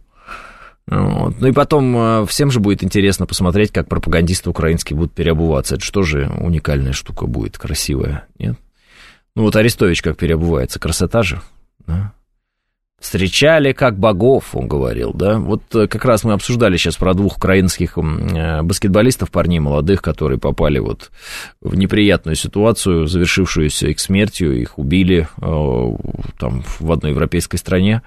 Вот. Ну и потом э, всем же будет интересно посмотреть, как пропагандисты украинские будут переобуваться. Это что же уникальная штука будет, красивая, нет? Ну вот Арестович как переобувается, красота же, да? Встречали как богов, он говорил, да. Вот э, как раз мы обсуждали сейчас про двух украинских э, баскетболистов, парней молодых, которые попали вот в неприятную ситуацию, завершившуюся их смертью, их убили э, там в одной европейской стране.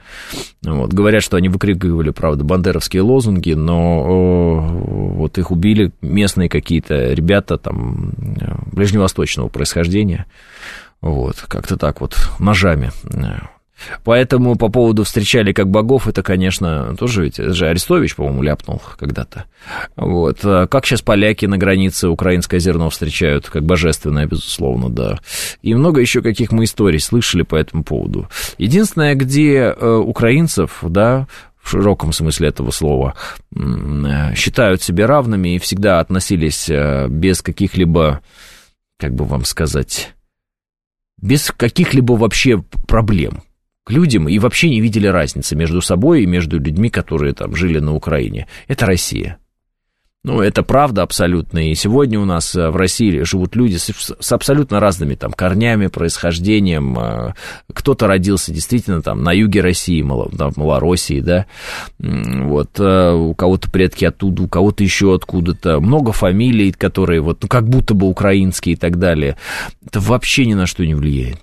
Вот. Говорят, что они выкрикивали, правда, бандеровские лозунги, но вот их убили местные какие-то ребята там ближневосточного происхождения. Вот, как-то так вот, ножами. Поэтому по поводу встречали как богов, это, конечно, тоже ведь, это же Арестович, по-моему, ляпнул когда-то. Вот. А как сейчас поляки на границе украинское зерно встречают, как божественное, безусловно, да. И много еще каких мы историй слышали по этому поводу. Единственное, где э, украинцев, да, в широком смысле этого слова, э, считают себя равными и всегда относились э, без каких-либо, как бы вам сказать, без каких-либо вообще проблем к людям и вообще не видели разницы между собой и между людьми, которые там жили на Украине. Это Россия. Ну, это правда абсолютно. И сегодня у нас э, в России живут люди с, с абсолютно разными там корнями, происхождением. Э, кто-то родился действительно там на юге России, в Малороссии, да. Вот э, у кого-то предки оттуда, у кого-то еще откуда-то. Много фамилий, которые вот, ну, как будто бы украинские и так далее. Это вообще ни на что не влияет.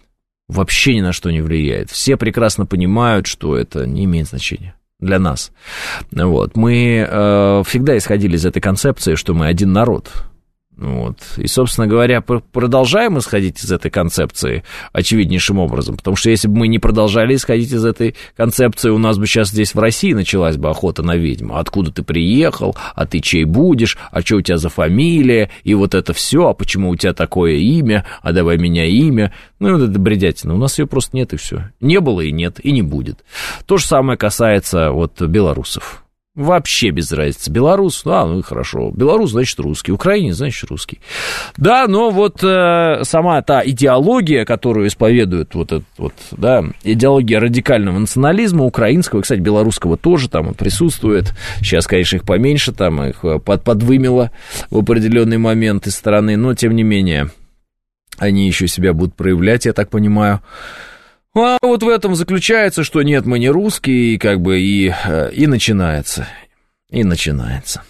Вообще ни на что не влияет. Все прекрасно понимают, что это не имеет значения для нас. Вот. Мы э, всегда исходили из этой концепции, что мы один народ. Вот. И, собственно говоря, продолжаем исходить из этой концепции очевиднейшим образом, потому что если бы мы не продолжали исходить из этой концепции, у нас бы сейчас здесь в России началась бы охота на ведьму. Откуда ты приехал, а ты чей будешь, а что у тебя за фамилия, и вот это все, а почему у тебя такое имя, а давай меня имя. Ну, вот это бредятина. У нас ее просто нет, и все. Не было и нет, и не будет. То же самое касается вот белорусов. Вообще без разницы. Белорус, а, ну и хорошо. Белорус, значит, русский. Украинец, значит, русский. Да, но вот э, сама та идеология, которую исповедует вот этот вот, да, идеология радикального национализма украинского, кстати, белорусского тоже там присутствует. Сейчас, конечно, их поменьше, там их э, под, подвымело в определенный момент из страны, но, тем не менее, они еще себя будут проявлять, я так понимаю. А вот в этом заключается, что нет, мы не русские, и как бы и, э, и начинается. И начинается.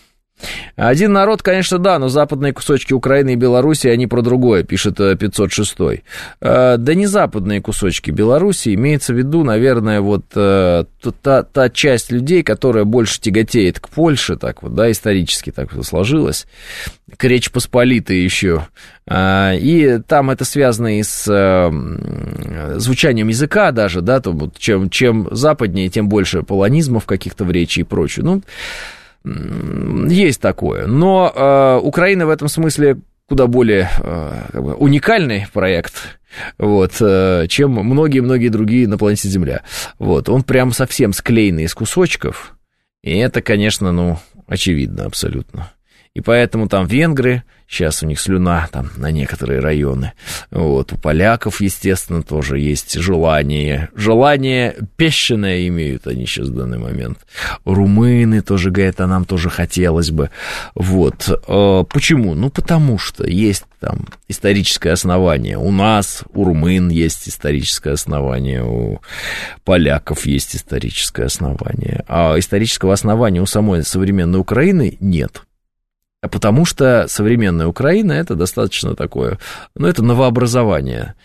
Один народ, конечно, да, но западные кусочки Украины и Беларуси, они про другое, пишет 506. Э, э, да не западные кусочки Беларуси, имеется в виду, наверное, вот э, та, та часть людей, которая больше тяготеет к Польше, так вот, да, исторически так сложилось, к Речь Посполитой еще. И там это связано и с звучанием языка даже, да, то вот чем, чем западнее, тем больше полонизмов каких-то в речи и прочее. Ну, есть такое. Но э, Украина в этом смысле куда более э, как бы, уникальный проект, вот, э, чем многие-многие другие на планете Земля. Вот, он прям совсем склеенный из кусочков, и это, конечно, ну, очевидно абсолютно. И поэтому там венгры, сейчас у них слюна там на некоторые районы. Вот, у поляков, естественно, тоже есть желание. Желание песчаное имеют они сейчас в данный момент. Румыны тоже говорят, а нам тоже хотелось бы. Вот. А почему? Ну, потому что есть там историческое основание. У нас, у румын есть историческое основание, у поляков есть историческое основание. А исторического основания у самой современной Украины нет. А потому что современная Украина это достаточно такое, ну, это новообразование.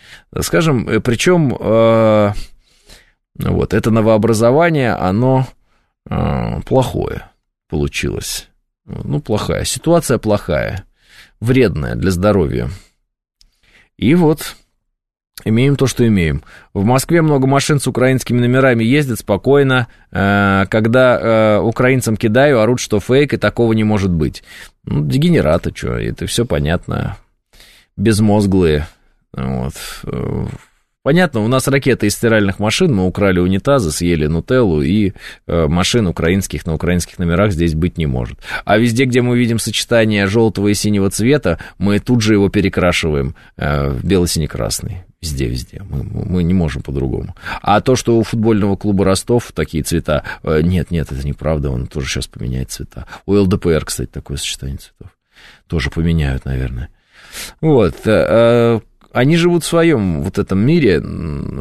Скажем, э, причем э, вот это новообразование, оно э, плохое получилось. Ну, плохая. Ситуация плохая, вредная для здоровья. И вот Имеем то, что имеем. В Москве много машин с украинскими номерами ездят спокойно. Э, когда э, украинцам кидаю, орут, что фейк, и такого не может быть. Ну, дегенераты, что, это все понятно. Безмозглые. Вот. Понятно, у нас ракеты из стиральных машин, мы украли унитазы, съели нутеллу, и э, машин украинских на украинских номерах здесь быть не может. А везде, где мы видим сочетание желтого и синего цвета, мы тут же его перекрашиваем э, в бело-сине-красный. Везде, везде. Мы, мы не можем по-другому. А то, что у футбольного клуба Ростов такие цвета, э, нет, нет, это неправда, он тоже сейчас поменяет цвета. У ЛДПР, кстати, такое сочетание цветов. Тоже поменяют, наверное. Вот. Э, они живут в своем вот этом мире,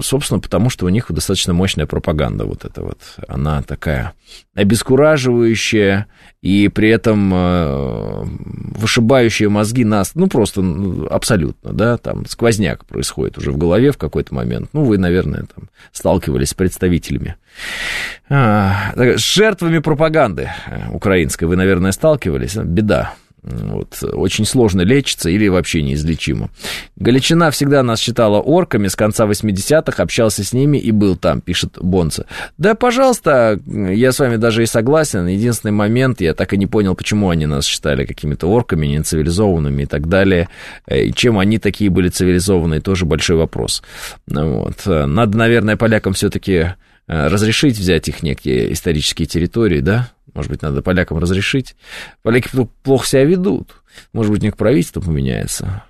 собственно, потому что у них достаточно мощная пропаганда вот эта вот. Она такая обескураживающая и при этом э, вышибающая мозги нас, ну, просто абсолютно, да, там сквозняк происходит уже в голове в какой-то момент. Ну, вы, наверное, там сталкивались с представителями, с жертвами пропаганды э, украинской вы, наверное, сталкивались. Беда вот, очень сложно лечится или вообще неизлечимо. Галичина всегда нас считала орками, с конца 80-х общался с ними и был там, пишет Бонца. Да, пожалуйста, я с вами даже и согласен. Единственный момент, я так и не понял, почему они нас считали какими-то орками, нецивилизованными и так далее. Э, и чем они такие были цивилизованные, тоже большой вопрос. Вот. Надо, наверное, полякам все-таки э, разрешить взять их некие исторические территории, да, может быть, надо полякам разрешить. Поляки плохо себя ведут. Может быть, у них правительство поменяется.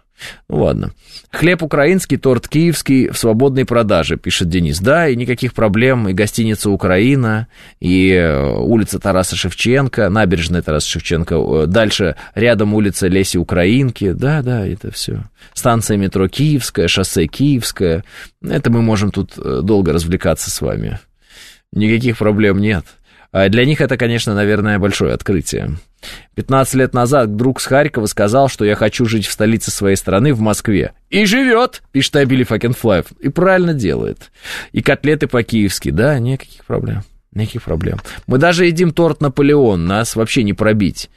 Ну ладно. Хлеб украинский, торт киевский в свободной продаже, пишет Денис. Да, и никаких проблем. И гостиница Украина, и э, улица Тараса Шевченко, набережная Тараса Шевченко. Э, дальше рядом улица Леси Украинки. Да, да, это все. Станция метро Киевская, шоссе Киевское. Это мы можем тут э, долго развлекаться с вами. Никаких проблем нет. А для них это, конечно, наверное, большое открытие. 15 лет назад друг с Харькова сказал, что я хочу жить в столице своей страны, в Москве. И живет, пишет I Believe I Can Fly. И правильно делает. И котлеты по-киевски, да, никаких проблем. Никаких проблем. Мы даже едим торт Наполеон, нас вообще не пробить.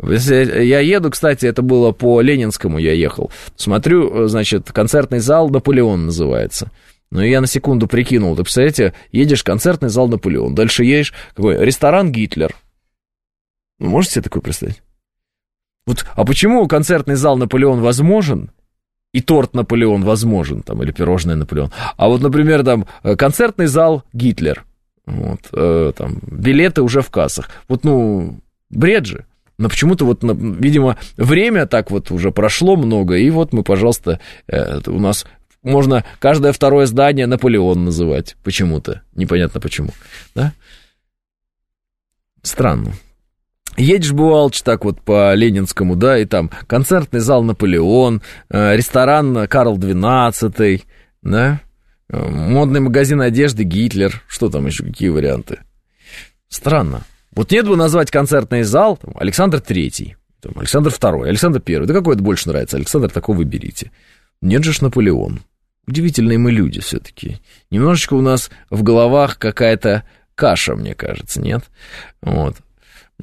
Я еду, кстати, это было по Ленинскому я ехал. Смотрю, значит, концертный зал Наполеон называется. Ну, я на секунду прикинул, ты представляете, едешь концертный зал Наполеон, дальше едешь, какой, ресторан Гитлер. Вы можете себе такое представить? Вот, а почему концертный зал Наполеон возможен, и торт Наполеон возможен, там, или пирожное Наполеон, а вот, например, там, э, концертный зал Гитлер, вот, э, там, билеты уже в кассах. Вот, ну, бред же. Но почему-то вот, видимо, время так вот уже прошло много, и вот мы, пожалуйста, э, у нас можно каждое второе здание Наполеон называть почему-то. Непонятно почему. Да? Странно. Едешь, бывалч, так вот по Ленинскому, да, и там концертный зал Наполеон, э, ресторан Карл XII, да, э, модный магазин одежды Гитлер, что там еще, какие варианты? Странно. Вот нет бы назвать концертный зал там, Александр Третий, Александр Второй, Александр Первый, да какой это больше нравится, Александр, такого выберите. Нет же ж Наполеон. Удивительные мы люди все-таки. Немножечко у нас в головах какая-то каша, мне кажется, нет? Вот.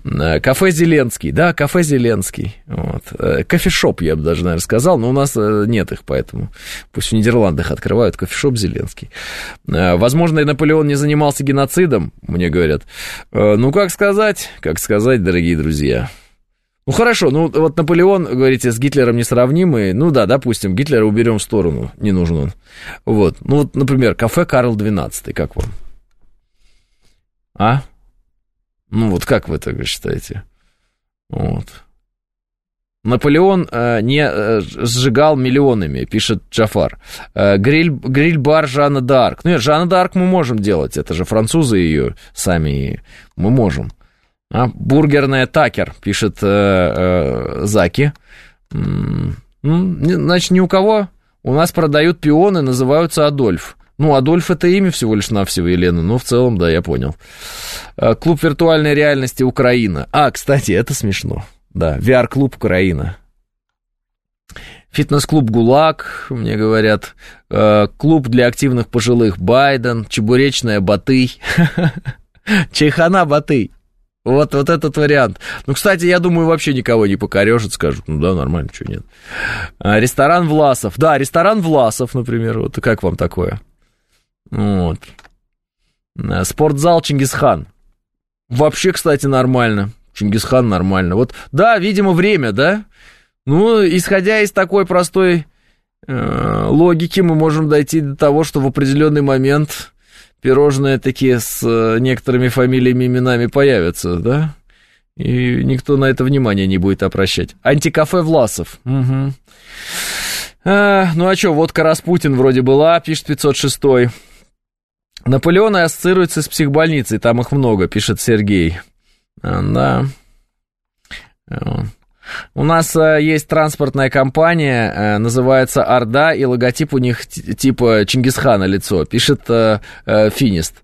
Э, кафе Зеленский, да, кафе Зеленский. Вот. Э, кофешоп, я бы даже, наверное, сказал, но у нас э, нет их, поэтому пусть в Нидерландах открывают кофешоп Зеленский. Возможно, и Наполеон не занимался геноцидом, мне говорят. Ну, как сказать, как сказать, дорогие друзья. Ну хорошо, ну вот Наполеон, говорите, с Гитлером несравнимый. Ну да, допустим, Гитлера уберем в сторону, не нужен он. Вот, ну вот, например, кафе Карл XII, как вам? А? Ну вот как вы так считаете? Вот. Наполеон э, не э, сжигал миллионами, пишет Джафар. Э, гриль, гриль-бар Жанна Д'Арк. Ну нет, Жанна Д'Арк мы можем делать, это же французы ее сами, мы можем. А, бургерная Такер, пишет э, э, Заки. Ну, значит, ни у кого. У нас продают пионы, называются Адольф. Ну, Адольф это имя всего лишь навсего, Елена. Ну, в целом, да, я понял. Э, клуб виртуальной реальности Украина. А, кстати, это смешно. Да, VR-клуб Украина. Фитнес-клуб ГУЛАГ, мне говорят. Э, клуб для активных пожилых Байден. Чебуречная Батый. Чайхана Батый. Вот, вот этот вариант. Ну, кстати, я думаю, вообще никого не покорежит, скажут, ну да, нормально, что нет. А, ресторан Власов. Да, ресторан Власов, например. Вот как вам такое? Вот. А, спортзал Чингисхан. Вообще, кстати, нормально. Чингисхан нормально. Вот, да, видимо, время, да? Ну, исходя из такой простой э, логики, мы можем дойти до того, что в определенный момент пирожные такие с э, некоторыми фамилиями, именами появятся, да? И никто на это внимание не будет обращать. Антикафе Власов. Угу. А, ну а что, водка Распутин вроде была, пишет 506 Наполеон ассоциируется с психбольницей, там их много, пишет Сергей. А, да. У нас э, есть транспортная компания, э, называется Орда, и логотип у них типа Чингисхана лицо, пишет э, Финист.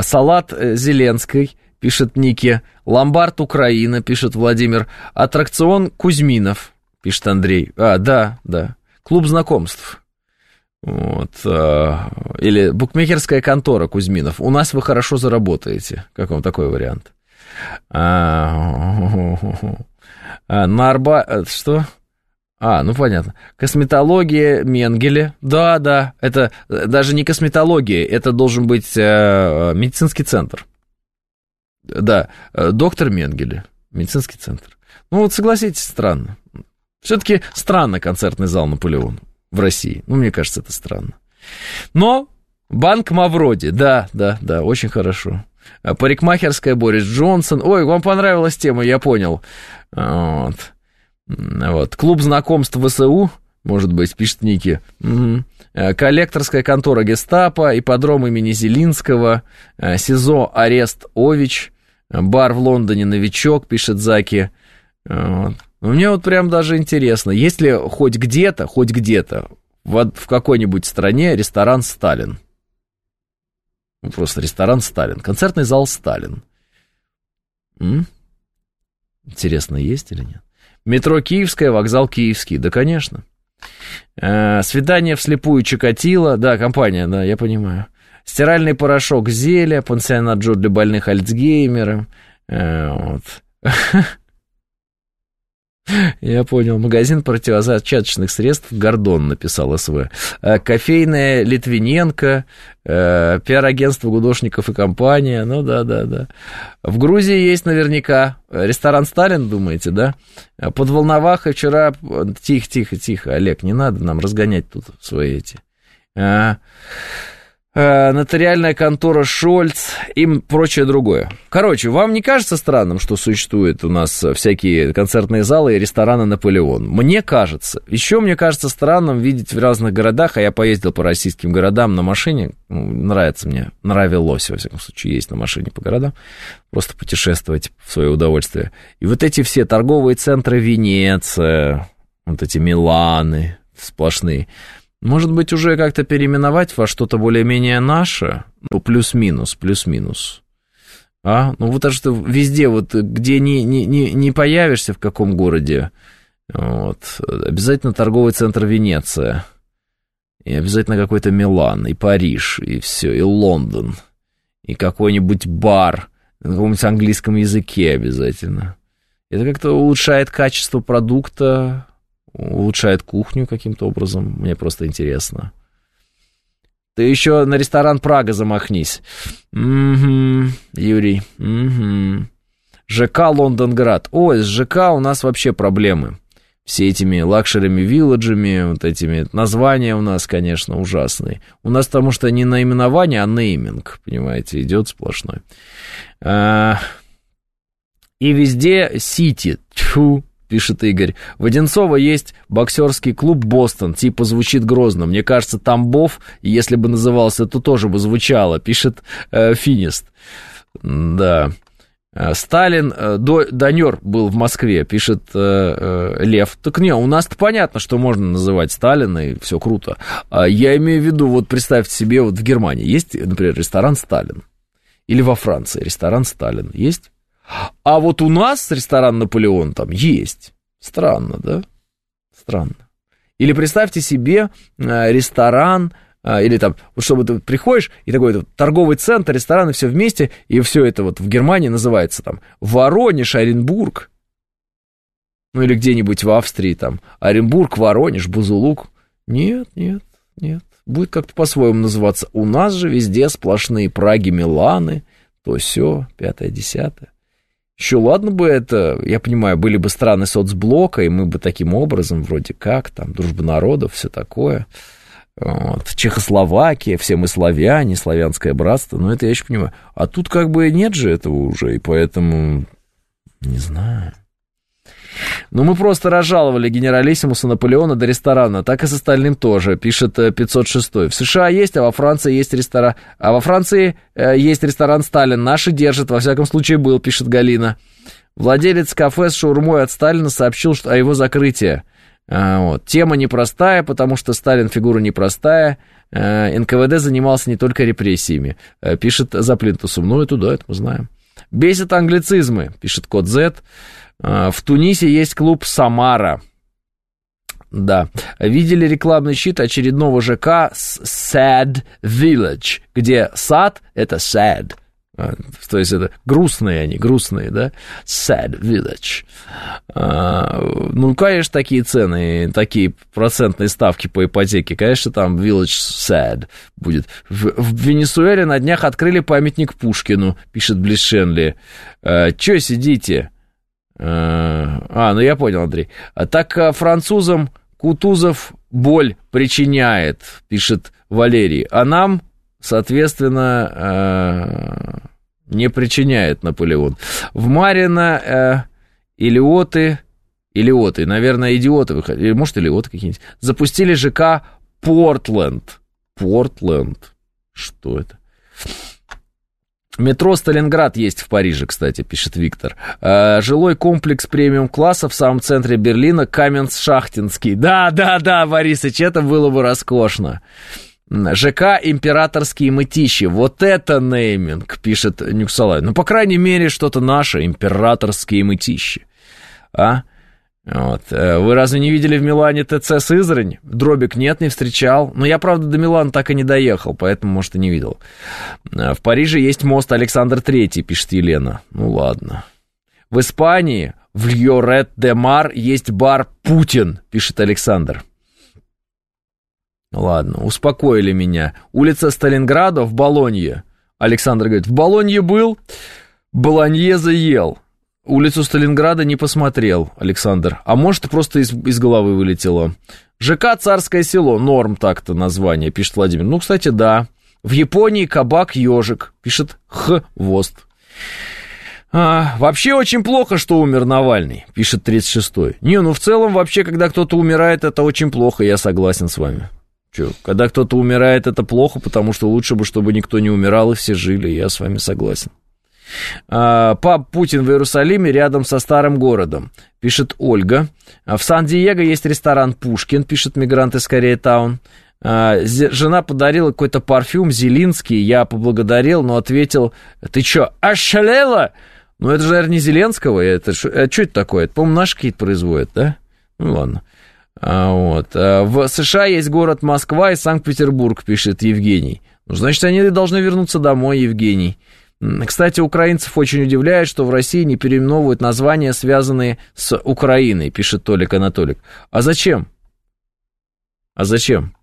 Салат Зеленской, пишет Ники. Ломбард Украина, пишет Владимир. Аттракцион Кузьминов, пишет Андрей. А, да, да. Клуб знакомств. Вот. Или букмекерская контора Кузьминов. У нас вы хорошо заработаете. Как вам такой вариант? А, на Арба... Что? А, ну понятно. Косметология Менгеле. Да, да. Это даже не косметология, это должен быть э, медицинский центр. Да, доктор Менгеле. Медицинский центр. Ну вот согласитесь, странно. Все-таки странно концертный зал Наполеон в России. Ну, мне кажется, это странно. Но банк Мавроди, да, да, да, очень хорошо. Парикмахерская Борис Джонсон. Ой, вам понравилась тема, я понял. Вот. Вот. Клуб знакомств ВСУ, может быть, пишет Ники. Угу. Коллекторская контора гестапо, ипподром имени Зелинского, СИЗО «Арест Ович», бар в Лондоне «Новичок», пишет Заки. Вот. Мне вот прям даже интересно, есть ли хоть где-то, хоть где-то в, в какой-нибудь стране ресторан «Сталин»? Ну, просто ресторан «Сталин», концертный зал «Сталин». М? Интересно, есть или нет? Метро Киевское, вокзал Киевский. Да, конечно. Э, свидание вслепую Чикатило. Да, компания, да, я понимаю. Стиральный порошок Зеля, пансионат Джо для больных Альцгеймера. Э, вот. Я понял. Магазин противозачаточных средств «Гордон», написал СВ. Э, кофейная Литвиненко, э, пиар-агентство гудошников и компания. Ну да, да, да. В Грузии есть наверняка ресторан «Сталин», думаете, да? Под Волновахой вчера... Тихо, тихо, тихо, Олег, не надо нам разгонять тут свои эти... Э, нотариальная контора Шольц и прочее другое. Короче, вам не кажется странным, что существуют у нас всякие концертные залы и рестораны Наполеон? Мне кажется. Еще мне кажется странным видеть в разных городах, а я поездил по российским городам на машине, ну, нравится мне, нравилось, во всяком случае, есть на машине по городам, просто путешествовать в свое удовольствие. И вот эти все торговые центры Венеция, вот эти Миланы сплошные, может быть, уже как-то переименовать во что-то более-менее наше? Ну, плюс-минус, плюс-минус. А? Ну, вот это что везде, вот где не, не, не, не появишься, в каком городе, вот, обязательно торговый центр Венеция. И обязательно какой-то Милан, и Париж, и все, и Лондон, и какой-нибудь бар на каком-нибудь английском языке обязательно. Это как-то улучшает качество продукта, улучшает кухню каким-то образом. Мне просто интересно. Ты еще на ресторан Прага замахнись. Угу, Юрий. Угу. ЖК Лондонград. Ой, с ЖК у нас вообще проблемы. Все этими лакшерами, вилладжами, вот этими названия у нас, конечно, ужасные. У нас потому что не наименование, а нейминг, понимаете, идет сплошной. А, и везде Сити. Тьфу, пишет Игорь. В Одинцово есть боксерский клуб «Бостон». Типа звучит грозно. Мне кажется, Тамбов, если бы назывался, то тоже бы звучало, пишет э, Финист. Да. Э, Сталин, э, до, Донер был в Москве, пишет э, э, Лев. Так не, у нас-то понятно, что можно называть Сталина, и все круто. А я имею в виду, вот представьте себе, вот в Германии есть, например, ресторан «Сталин». Или во Франции ресторан «Сталин». Есть? А вот у нас ресторан «Наполеон» там есть. Странно, да? Странно. Или представьте себе э, ресторан, э, или там, вот чтобы ты приходишь, и такой вот, торговый центр, рестораны, все вместе, и все это вот в Германии называется там Воронеж, Оренбург, ну или где-нибудь в Австрии там, Оренбург, Воронеж, Бузулук. Нет, нет, нет, будет как-то по-своему называться. У нас же везде сплошные Праги, Миланы, то все, пятое, десятое. Еще ладно бы это, я понимаю, были бы страны соцблока, и мы бы таким образом, вроде как, там, дружба народов, все такое. Вот. Чехословакия, все мы славяне, славянское братство, ну это я еще понимаю. А тут как бы нет же этого уже, и поэтому, не знаю. Ну, мы просто разжаловали генералиссимуса Наполеона до ресторана, так и с остальным тоже, пишет 506. Э, в США есть, а во Франции есть ресторан... А во Франции э, есть ресторан Сталин, наши держат, во всяком случае был, пишет Галина. Владелец кафе с шаурмой от Сталина сообщил что, о его закрытии. А, вот. Тема непростая, потому что Сталин фигура непростая. А, НКВД занимался не только репрессиями, а, пишет за плинтусом. Ну, это да, это мы знаем. Бесит англицизмы, пишет код Z. А, в Тунисе есть клуб «Самара». Да. Видели рекламный щит очередного ЖК Sad Village, где сад — это sad. А, то есть это грустные они, грустные, да? Sad village. А, ну, конечно, такие цены, такие процентные ставки по ипотеке. Конечно, там village sad будет. В, в Венесуэле на днях открыли памятник Пушкину, пишет Блишенли. А, Че сидите? А, а, ну я понял, Андрей. Так а, французам Кутузов боль причиняет, пишет Валерий. А нам соответственно, э, не причиняет Наполеон. В Марина э, Илиоты, Илиоты, наверное, идиоты, или может, Илиоты какие-нибудь, запустили ЖК Портленд. Портленд. Что это? Метро Сталинград есть в Париже, кстати, пишет Виктор. Э, жилой комплекс премиум-класса в самом центре Берлина, Каменс-Шахтинский. Да, да, да, Борисыч, это было бы роскошно. ЖК «Императорские мытищи». Вот это нейминг, пишет Нюксалай. Ну, по крайней мере, что-то наше, «Императорские мытищи». А? Вот. Э, вы разве не видели в Милане ТЦ Сызрань? Дробик нет, не встречал. Но я, правда, до Милана так и не доехал, поэтому, может, и не видел. Э, в Париже есть мост Александр Третий, пишет Елена. Ну, ладно. В Испании, в Льорет-де-Мар, есть бар «Путин», пишет Александр. Ладно, успокоили меня. Улица Сталинграда в Болонье. Александр говорит, в Болонье был, Болоньеза ел. Улицу Сталинграда не посмотрел, Александр. А может, просто из, из головы вылетело. ЖК «Царское село», норм так-то название, пишет Владимир. Ну, кстати, да. В Японии кабак «Ежик», пишет Хвост. А, вообще очень плохо, что умер Навальный, пишет 36-й. Не, ну в целом вообще, когда кто-то умирает, это очень плохо, я согласен с вами. Че, когда кто-то умирает, это плохо, потому что лучше бы, чтобы никто не умирал и все жили, я с вами согласен. А, пап Путин в Иерусалиме рядом со старым городом, пишет Ольга. А в Сан-Диего есть ресторан Пушкин, пишет мигрант из Корея-таун. А, жена подарила какой-то парфюм Зелинский, я поблагодарил, но ответил, ты что, ошалела? Ну, это же, наверное, не Зеленского, это, что это такое? Это, по-моему, наш какие-то производят, да? Ну, ладно. А, вот. А, в США есть город Москва и Санкт-Петербург, пишет Евгений. Ну, значит, они должны вернуться домой, Евгений. Кстати, украинцев очень удивляет, что в России не переименовывают названия, связанные с Украиной, пишет Толик Анатолик. А зачем? А зачем?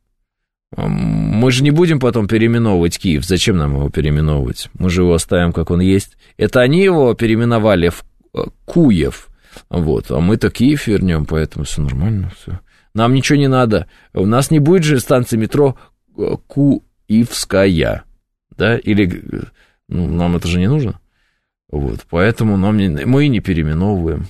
Мы же не будем потом переименовывать Киев. Зачем нам его переименовывать? Мы же его оставим, как он есть. Это они его переименовали в э, Куев. Вот, а мы-то Киев вернем, поэтому все нормально, все. Нам ничего не надо. У нас не будет же станции метро э, Куивская, да, или ну, нам это же не нужно. Вот, поэтому нам не, мы и не переименовываем.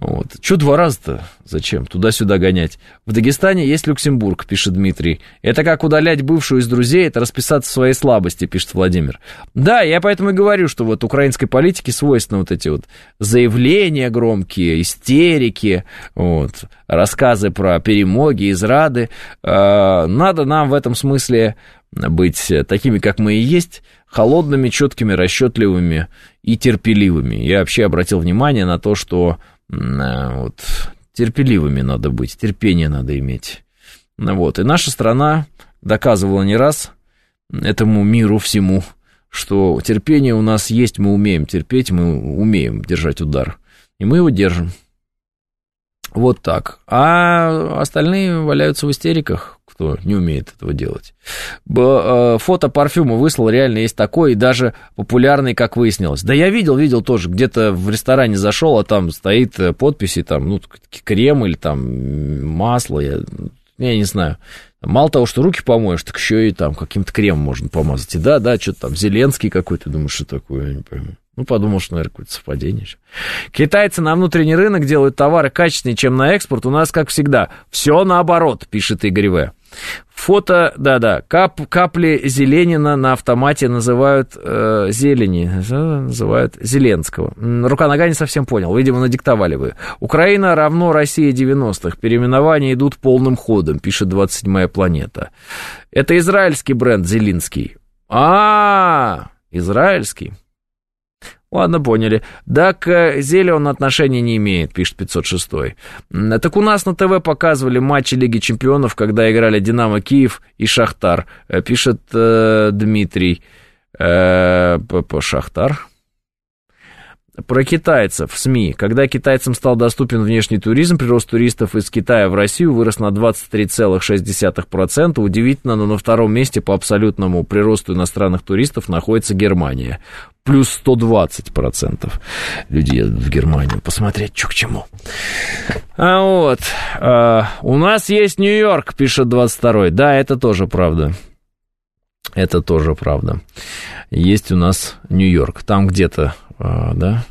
Вот. Че два раза-то? Зачем? Туда-сюда гонять. В Дагестане есть Люксембург, пишет Дмитрий. Это как удалять бывшую из друзей, это расписаться в своей слабости, пишет Владимир. Да, я поэтому и говорю, что вот украинской политике свойственны вот эти вот заявления громкие, истерики, вот, рассказы про перемоги, израды. А, надо нам в этом смысле быть такими, как мы и есть, холодными, четкими, расчетливыми и терпеливыми. Я вообще обратил внимание на то, что Э, вот, терпеливыми надо быть, терпение надо иметь. Вот, и наша страна доказывала не раз этому миру всему, что терпение у нас есть, мы умеем терпеть, мы умеем держать удар. И мы его держим. Вот так. А остальные валяются в истериках, кто не умеет этого делать. Э, фото парфюма выслал, реально есть такой, и даже популярный, как выяснилось. Да я видел, видел тоже, где-то в ресторане зашел, а там стоит э, подписи, там, ну, крем или там масло, я, я не знаю. Мало того, что руки помоешь, так еще и там каким-то кремом можно помазать. И да, да, что-то там Зеленский какой-то, думаешь, что такое, я не пойму. Ну, подумал, что, наверное, какое-то совпадение. Китайцы на внутренний рынок делают товары качественнее, чем на экспорт. У нас, как всегда, все наоборот, пишет Игорь В. Фото, да-да, кап, капли Зеленина на автомате называют э, зелени, называют Зеленского. Рука-нога не совсем понял, видимо, надиктовали вы. Украина равно Россия 90-х, переименования идут полным ходом, пишет 27-я планета. Это израильский бренд Зелинский. А, израильский. Ладно, поняли. Да, к Зеле он отношения не имеет, пишет 506. Так у нас на ТВ показывали матчи Лиги Чемпионов, когда играли Динамо Киев и Шахтар, э, пишет э, Дмитрий. Э, Шахтар. Про китайцев в СМИ. Когда китайцам стал доступен внешний туризм, прирост туристов из Китая в Россию вырос на 23,6%. Удивительно, но на втором месте по абсолютному приросту иностранных туристов находится Германия. Плюс 120% людей в Германию посмотреть, что к чему. А вот, а, у нас есть Нью-Йорк, пишет 22-й. Да, это тоже правда. Это тоже правда. Есть у нас Нью-Йорк. Там где-то а, да,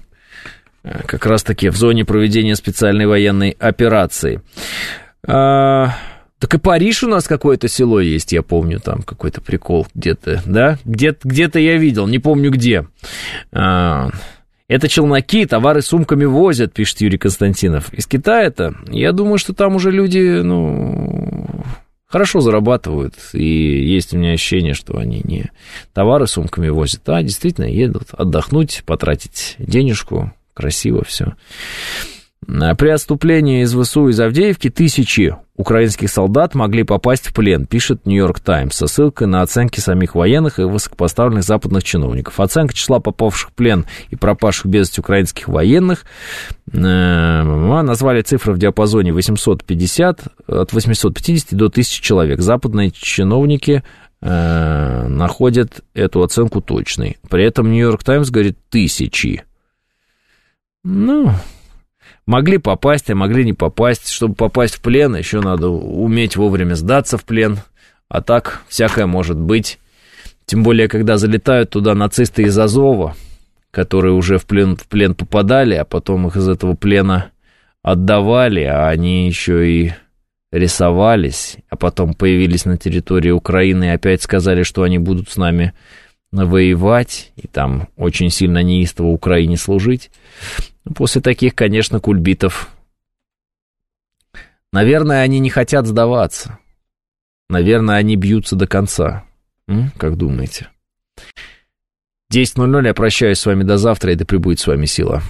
как раз-таки в зоне проведения специальной военной операции. А, так и Париж у нас какое-то село есть, я помню, там какой-то прикол где-то, да? Где-то, где-то я видел, не помню где. А, это челноки, товары сумками возят, пишет Юрий Константинов. Из Китая-то, я думаю, что там уже люди, ну, хорошо зарабатывают, и есть у меня ощущение, что они не товары сумками возят, а действительно едут отдохнуть, потратить денежку, красиво все. При отступлении из ВСУ из Авдеевки тысячи украинских солдат могли попасть в плен, пишет Нью-Йорк Таймс, со ссылкой на оценки самих военных и высокопоставленных западных чиновников. Оценка числа попавших в плен и пропавших без вести украинских военных э, назвали цифры в диапазоне 850, от 850 до 1000 человек. Западные чиновники э, находят эту оценку точной. При этом Нью-Йорк Таймс говорит тысячи. Ну, Могли попасть, а могли не попасть. Чтобы попасть в плен, еще надо уметь вовремя сдаться в плен. А так всякое может быть. Тем более, когда залетают туда нацисты из Азова, которые уже в плен, в плен попадали, а потом их из этого плена отдавали, а они еще и рисовались, а потом появились на территории Украины и опять сказали, что они будут с нами воевать и там очень сильно неистово Украине служить. После таких, конечно, кульбитов, наверное, они не хотят сдаваться. Наверное, они бьются до конца. М? Как думаете? 10.00, я прощаюсь с вами до завтра, и да пребудет с вами сила.